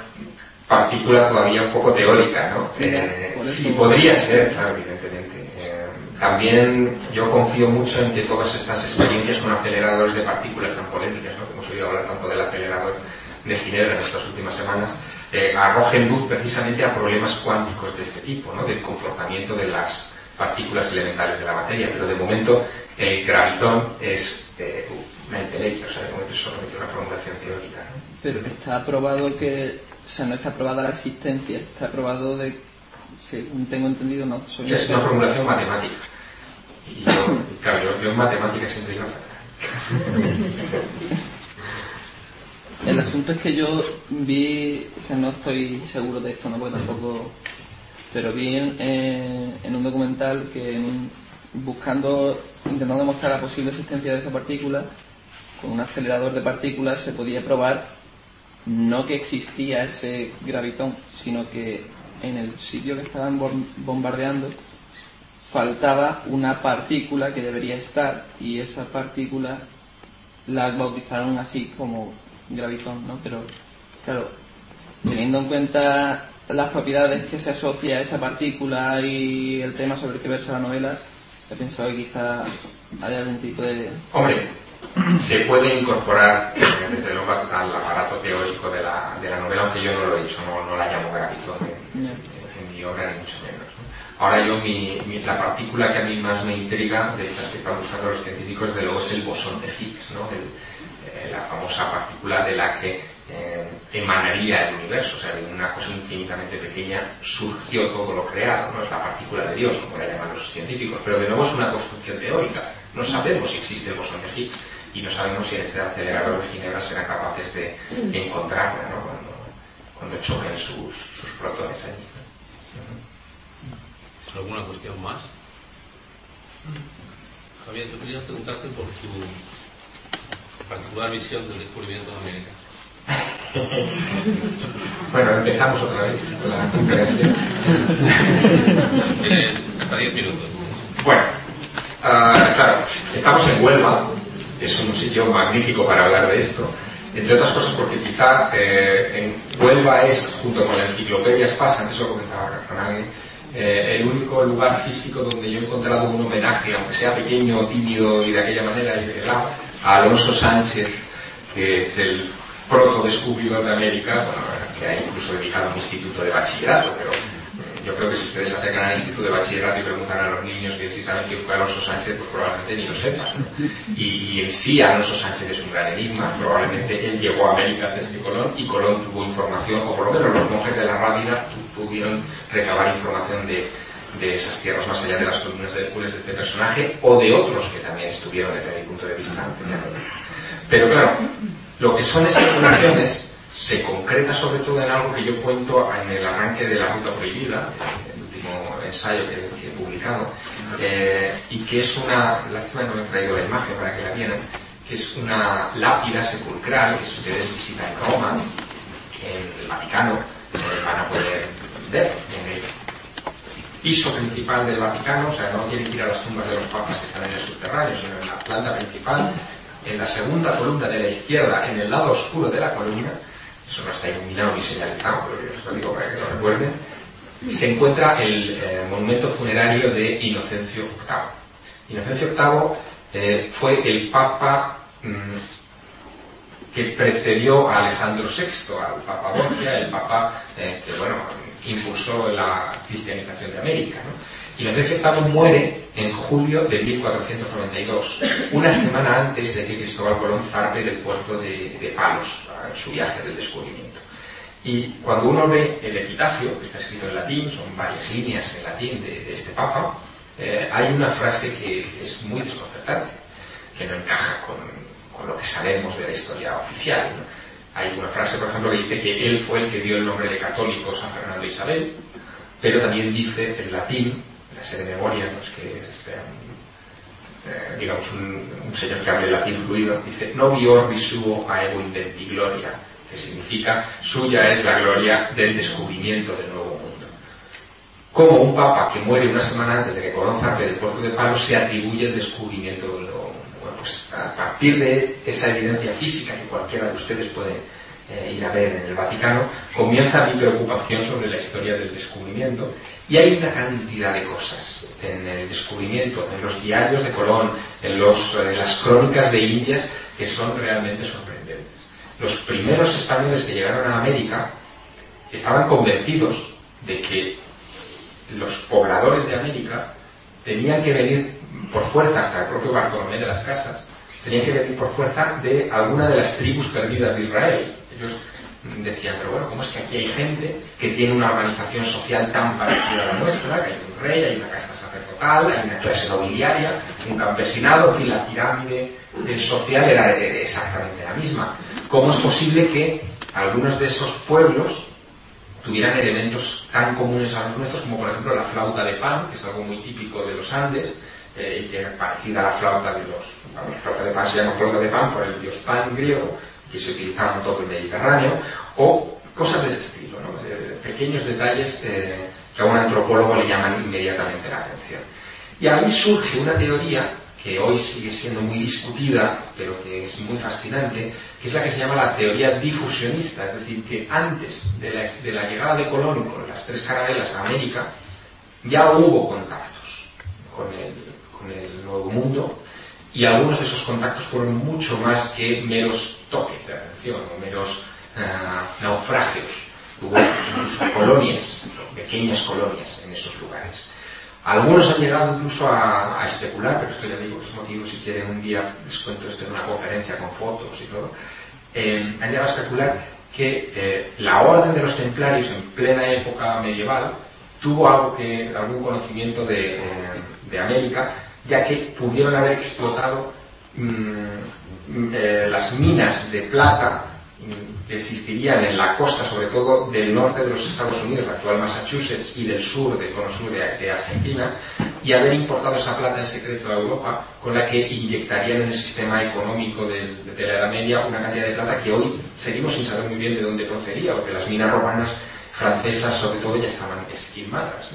[SPEAKER 2] partícula todavía un poco teórica, ¿no?
[SPEAKER 8] Sí,
[SPEAKER 2] eh, sí, podría ser, claro, evidentemente. También yo confío mucho en que todas estas experiencias con aceleradores de partículas tan polémicas, ¿no? hemos oído hablar tanto del acelerador de Ginebra en estas últimas semanas, eh, arrojen luz precisamente a problemas cuánticos de este tipo, ¿no? del comportamiento de las partículas elementales de la materia. Pero de momento el gravitón es eh, una entelequia, o sea, de momento es solamente una formulación teórica. ¿no?
[SPEAKER 8] Pero está probado que, o sea, no está probada la existencia, está probado de, según tengo entendido, no. Soy
[SPEAKER 2] Es una formulación matemática. Y yo, claro, yo, en matemáticas siempre iba
[SPEAKER 8] El asunto es que yo vi, o sea, no estoy seguro de esto, no porque tampoco, pero vi en, en un documental que buscando, intentando demostrar la posible existencia de esa partícula, con un acelerador de partículas se podía probar no que existía ese gravitón, sino que en el sitio que estaban bom- bombardeando faltaba una partícula que debería estar y esa partícula la bautizaron así como gravitón, ¿no? Pero, claro, teniendo en cuenta las propiedades que se asocia a esa partícula y el tema sobre el que versa la novela, he pensado que quizá haya algún tipo de...
[SPEAKER 2] Hombre, se puede incorporar desde luego al aparato teórico de la, de la novela, aunque yo no lo he hecho, no, no la llamo gravitón en, mi obra, ni mucho menos. ¿no? Ahora yo, mi, mi- la partícula que a mí más me intriga de estas que están buscando los científicos, desde luego es el bosón de Higgs, ¿no? Eh, la famosa partícula de la que eh, emanaría el universo, o sea, de una cosa infinitamente pequeña surgió todo lo creado, ¿no? Es la partícula de Dios, como la llaman los científicos, pero de nuevo es una construcción teórica. No sabemos si existe el bosón de Higgs y no sabemos si en este acelerador de Ginebra serán capaces de encontrarla, ¿no? Cuando choquen sus, sus protones allí.
[SPEAKER 3] ¿Alguna cuestión más? Javier, tú querías preguntarte por tu particular visión del descubrimiento de América.
[SPEAKER 2] Bueno, empezamos otra vez la conferencia.
[SPEAKER 3] Tienes hasta 10 minutos.
[SPEAKER 2] Bueno, ah, claro, estamos en Huelva, es un sitio magnífico para hablar de esto, entre otras cosas porque quizá eh, en Huelva es, junto con la enciclopedia Espasa, que eso comentaba alguien, eh, el único lugar físico donde yo he encontrado un homenaje, aunque sea pequeño, tímido y de aquella manera, y de a Alonso Sánchez, que es el proto-descubridor de América, bueno, que ha incluso dedicado un instituto de bachillerato, pero yo creo que si ustedes acercan al instituto de bachillerato y preguntan a los niños que si saben quién fue Alonso Sánchez, pues probablemente ni lo sepan. Y, en sí Alonso Sánchez es un gran enigma, probablemente él llegó a América antes que Colón y Colón tuvo información, o por lo menos los monjes de la Rábida pudieron recabar información de, de esas tierras más allá de las columnas de Hércules de este personaje o de otros que también estuvieron desde mi punto de vista antes de. Pero claro, lo que son especulaciones se concreta sobre todo en algo que yo cuento en el arranque de La Ruta Prohibida, el último ensayo que, he publicado, eh, y que es una, lástima no me he traído la imagen para que la vieran, que es una lápida sepulcral que si ustedes visitan Roma, en el Vaticano, eh, van a poder ver en el piso principal del Vaticano, o sea, no tienen que ir a las tumbas de los papas que están en el subterráneo, sino en la planta principal, en la segunda columna de la izquierda, en el lado oscuro de la columna, eso no está iluminado ni señalizado, pero yo os lo digo para que lo recuerden, se encuentra el eh, monumento funerario de Inocencio VIII. Inocencio VIII eh, fue el papa mm, que precedió a Alejandro VI, al papa Borgia, el papa eh, que bueno, impulsó la cristianización de América. Inocencio VIII muere en julio de 1492, una semana antes de que Cristóbal Colón zarpe del puerto de Palos, en su viaje del descubrimiento. Y cuando uno ve el epitafio, que está escrito en latín, son varias líneas en latín de, este papa, eh, hay una frase que es muy desconcertante, que no encaja con, lo que sabemos de la historia oficial. Hay una frase, por ejemplo, que dice que él fue el que dio el nombre de católicos a Fernando Isabel, pero también dice en latín, serie de memoria, no es que sea eh, digamos, un, señor que hable latín fluido, dice, no vi suo aevo inventi gloria, que significa, suya es la gloria del descubrimiento del nuevo mundo. Como un papa que muere una semana antes de que Colón zarpe del puerto de Palos se atribuye el descubrimiento del nuevo mundo. Bueno, pues a partir de esa evidencia física que cualquiera de ustedes puede eh, ir a ver en el Vaticano, comienza mi preocupación sobre la historia del descubrimiento y hay una cantidad de cosas en el descubrimiento, en los diarios de Colón, en, las crónicas de Indias, que son realmente sorprendentes. Los primeros españoles que llegaron a América estaban convencidos de que los pobladores de América tenían que venir por fuerza hasta el propio Bartolomé de las Casas, tenían que venir por fuerza de alguna de las tribus perdidas de Israel. Ellos decían, pero bueno, ¿cómo es que aquí hay gente que tiene una organización social tan parecida a la nuestra, que hay un rey, hay una casta sacerdotal, hay una clase nobiliaria, un campesinado, en fin, la pirámide social era exactamente la misma. ¿Cómo es posible que algunos de esos pueblos tuvieran elementos tan comunes a los nuestros como por ejemplo la flauta de pan, que es algo muy típico de los Andes, eh, y que es parecida a la flauta de los... La flauta de pan se llama flauta de pan por el dios pan griego, que se utilizaban en todo el Mediterráneo, o cosas de ese estilo, pequeños detalles eh, que a un antropólogo le llaman inmediatamente la atención. Y ahí surge una teoría que hoy sigue siendo muy discutida, pero que es muy fascinante, que es la que se llama la teoría difusionista, es decir, que antes de la, de la llegada de Colón con las tres carabelas a América, ya hubo contactos con el, con el Nuevo Mundo, y algunos de esos contactos fueron mucho más que meros toques de atención o meros uh, naufragios. Hubo incluso colonias, pequeñas colonias en esos lugares. Algunos han llegado incluso a, especular, pero esto ya digo, es motivo, si quieren un día les cuento esto en una conferencia con fotos y todo, eh, han llegado a especular que eh, la orden de los templarios en plena época medieval tuvo algo que, algún conocimiento de, eh, de América ya que pudieron haber explotado mm, eh, las minas de plata mm, que existirían en la costa, sobre todo del norte de los Estados Unidos, la actual Massachusetts, y del sur, del cono sur de, Argentina, y haber importado esa plata en secreto a Europa, con la que inyectarían en el sistema económico de, la Edad Media una cantidad de plata que hoy seguimos sin saber muy bien de dónde procedía, porque las minas romanas francesas, sobre todo, ya estaban esquilmadas.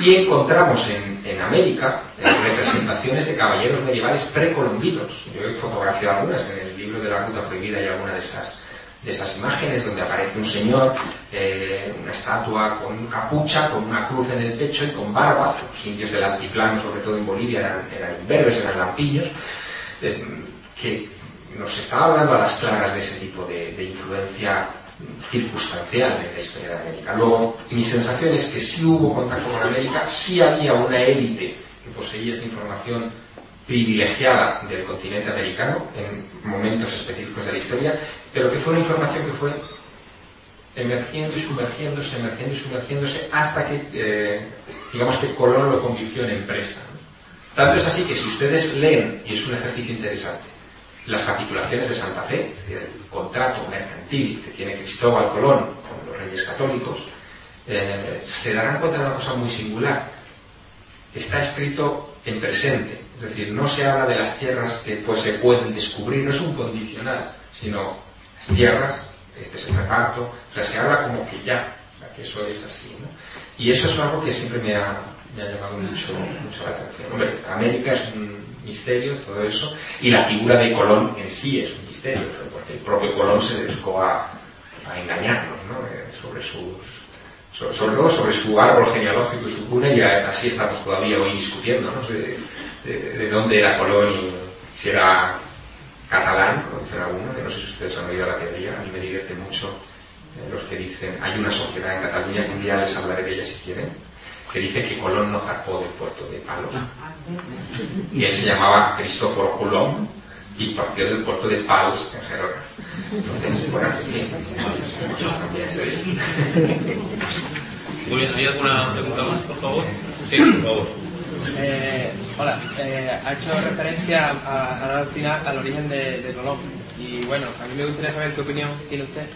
[SPEAKER 2] Y encontramos en, América representaciones de caballeros medievales precolombinos. Yo he fotografiado algunas en el libro de la Ruta Prohibida y alguna de esas, de esas imágenes donde aparece un señor, eh, una estatua con capucha, con una cruz en el pecho y con barba. Los indios del altiplano, sobre todo en Bolivia, eran, eran imberbes, eran lampiños, eh, que nos estaba hablando a las claras de ese tipo de, de influencia circunstancial en la historia de América. Luego, mi sensación es que sí hubo contacto con América, sí había una élite que poseía esa información privilegiada del continente americano en momentos específicos de la historia, pero que fue una información que fue emergiendo y sumergiéndose, emergiendo y sumergiéndose hasta que, eh, digamos que Colón lo convirtió en empresa. Tanto es así que si ustedes leen, y es un ejercicio interesante, las capitulaciones de Santa Fe, es decir, el contrato mercantil que tiene Cristóbal Colón con los reyes católicos, eh, se darán cuenta de una cosa muy singular. Está escrito en presente, es decir, no se habla de las tierras que pues, se pueden descubrir, no es un condicional, sino las tierras, este es el reparto, o sea, se habla como que ya, o sea, que eso es así. ¿no? Y eso es algo que siempre me ha, me ha llamado mucho, mucho la atención. Hombre, América es un misterio, todo eso, y la figura de Colón en sí es un misterio, porque el propio Colón se dedicó a, engañarnos ¿no? Eh, sobre sus sobre, su árbol genealógico y su cuna, y así estamos todavía hoy discutiendo de, dónde era Colón y si era catalán, como dicen algunos, que no sé si ustedes han oído la teoría, a mí me divierte mucho eh, los que dicen, hay una sociedad en Cataluña que un día les hablaré de ella si quieren, que dice que Colón no zarpó del puerto de Palos. Y él se llamaba Cristóforo Colón y partió del puerto de Palos en Gerona. Entonces, bueno.
[SPEAKER 3] Muy bien, ¿hay alguna pregunta más, por favor? Sí, por favor.
[SPEAKER 9] Eh, hola, eh, ha hecho referencia a, a, al final al origen de, de, Colón. Y bueno, a mí me gustaría saber qué opinión tiene usted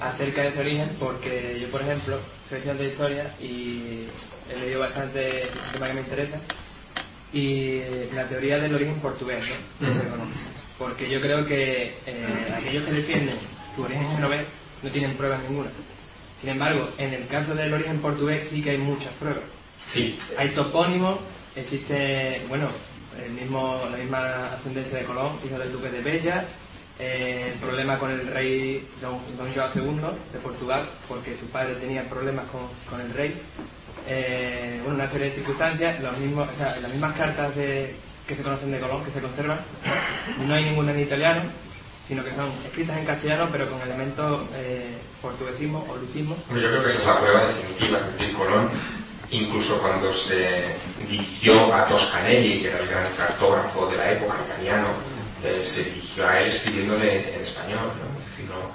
[SPEAKER 9] acerca de ese origen, porque yo, por ejemplo, soy estudiante de historia y he leído bastante tema que me interesa. Y la teoría del origen portugués, ¿no? Porque yo creo que eh, aquellos que defienden su origen genovés no tienen pruebas ninguna. Sin embargo, en el caso del origen portugués sí que hay muchas pruebas.
[SPEAKER 2] Sí.
[SPEAKER 9] Hay topónimos, existe, bueno, el mismo, la misma ascendencia de Colón, hijo del duque de Bella, eh, el problema con el rey Don, Don João II de Portugal, porque su padre tenía problemas con, con el rey. Eh, bueno, una serie de circunstancias, los mismos, o sea, las mismas cartas de, que se conocen de Colón, que se conservan, no hay ninguna en italiano, sino que son escritas en castellano, pero con elementos eh, portuguesismo o lucismo.
[SPEAKER 2] Yo creo que esa es la prueba definitiva, es decir, Colón incluso cuando se dirigió a Toscanelli, que era el gran cartógrafo de la época, italiano, eh, se dirigió a él escribiéndole en español. ¿no? Es decir, no,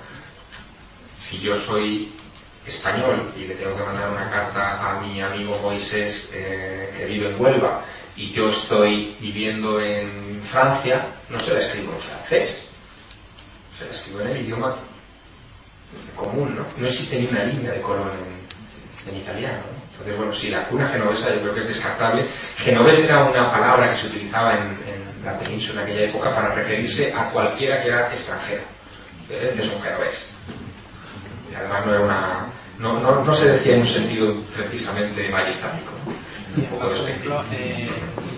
[SPEAKER 2] si yo soy español y le tengo que mandar una carta a mi amigo Moisés eh, que vive en Huelva y yo estoy viviendo en Francia, no se la escribo en francés, se la escribo en el idioma común, ¿no? No existe ni una línea de Colón en, en italiano. ¿no? Entonces, bueno, sí, la cuna genovesa yo creo que es descartable. Genovés era una palabra que se utilizaba en, en la península en aquella época para referirse a cualquiera que era extranjero. Este es un genovés. Y además no era una... No, no, no se decía en un sentido precisamente majestático. Un poco
[SPEAKER 9] Por ejemplo, eh,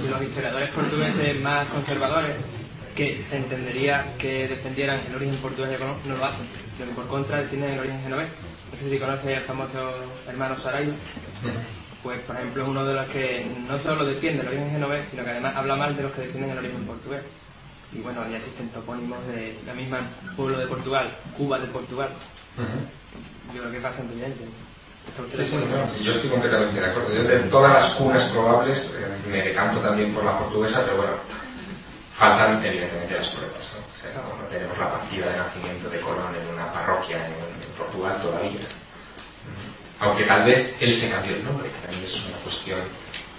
[SPEAKER 9] los historiadores portugueses más conservadores, que se entendería que defendieran el origen portugués no lo hacen, sino que por contra defienden el origen genovés. No sé si conoce al famoso hermano Saraiva. Pues, por ejemplo, es uno de los que no solo defiende el origen genovés, sino que además habla mal de los que defienden el origen portugués. Y bueno, ya existen topónimos de la misma pueblo de Portugal, Cuba de Portugal. Uh -huh. Yo creo que es bastante evidente.
[SPEAKER 2] Sí, sí, no, yo estoy completamente de acuerdo. Yo de todas las cunas probables eh, me decanto también por la portuguesa, pero bueno, faltan evidentemente las pruebas. ¿no? O sea, no, tenemos la partida de nacimiento de Colón en una parroquia en, en Portugal todavía aunque tal vez él se cambió el nombre, que también es una cuestión,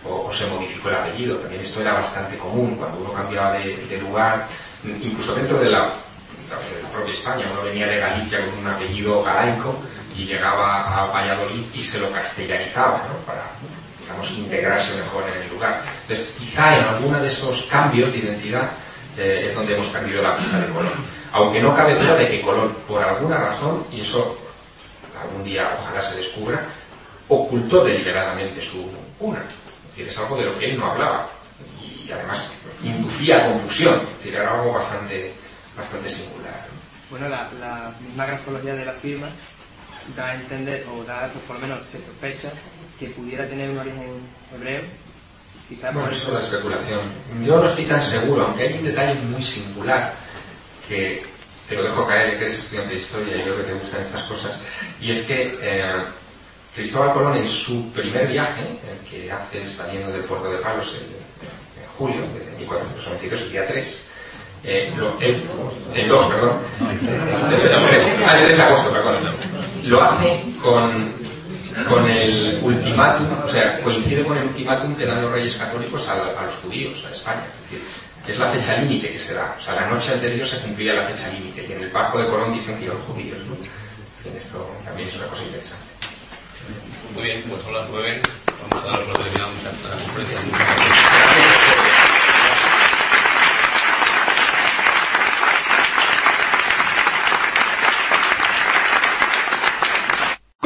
[SPEAKER 2] o, o, se modificó el apellido, también esto era bastante común, cuando uno cambiaba de, de lugar, incluso dentro de la, de la, propia España, uno venía de Galicia con un apellido galaico y llegaba a Valladolid y se lo castellanizaba, ¿no? para, digamos, integrarse mejor en el lugar. Entonces, quizá en alguno de esos cambios de identidad eh, es donde hemos perdido la pista de Colón. Aunque no cabe duda de que Colón, por alguna razón, y eso algún día ojalá se descubra, ocultó deliberadamente su cuna. Es decir, es algo de lo que él no hablaba. Y además inducía confusión. Es decir, era algo bastante, bastante singular.
[SPEAKER 9] bueno, la, la misma grafología de la firma da a entender, o da, por lo menos se sospecha, que pudiera tener un origen hebreo. Quizá por
[SPEAKER 2] es
[SPEAKER 9] eso.
[SPEAKER 2] una especulación. Yo no estoy tan seguro, aunque hay un detalle muy singular que te lo dejo caer, que eres estudiante de historia y veo que te gustan estas cosas, y es que eh, Cristóbal Colón en su primer viaje, el que hace saliendo del puerto de Palos en, en julio de 1492, el día 3, eh, el, el 2, perdón, el 3, ah, el 3 de agosto, perdón, lo hace con, con el ultimátum, o sea, coincide con el ultimátum que dan los reyes católicos a, los judíos, a España, es decir, que es la fecha límite que se da, o sea, la noche anterior se cumplía la fecha límite, y en el barco de Colón dicen que iban judíos, ¿no? En esto también es una cosa interesante.
[SPEAKER 3] Muy bien, pues son las. Vamos a dar.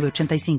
[SPEAKER 10] 906985.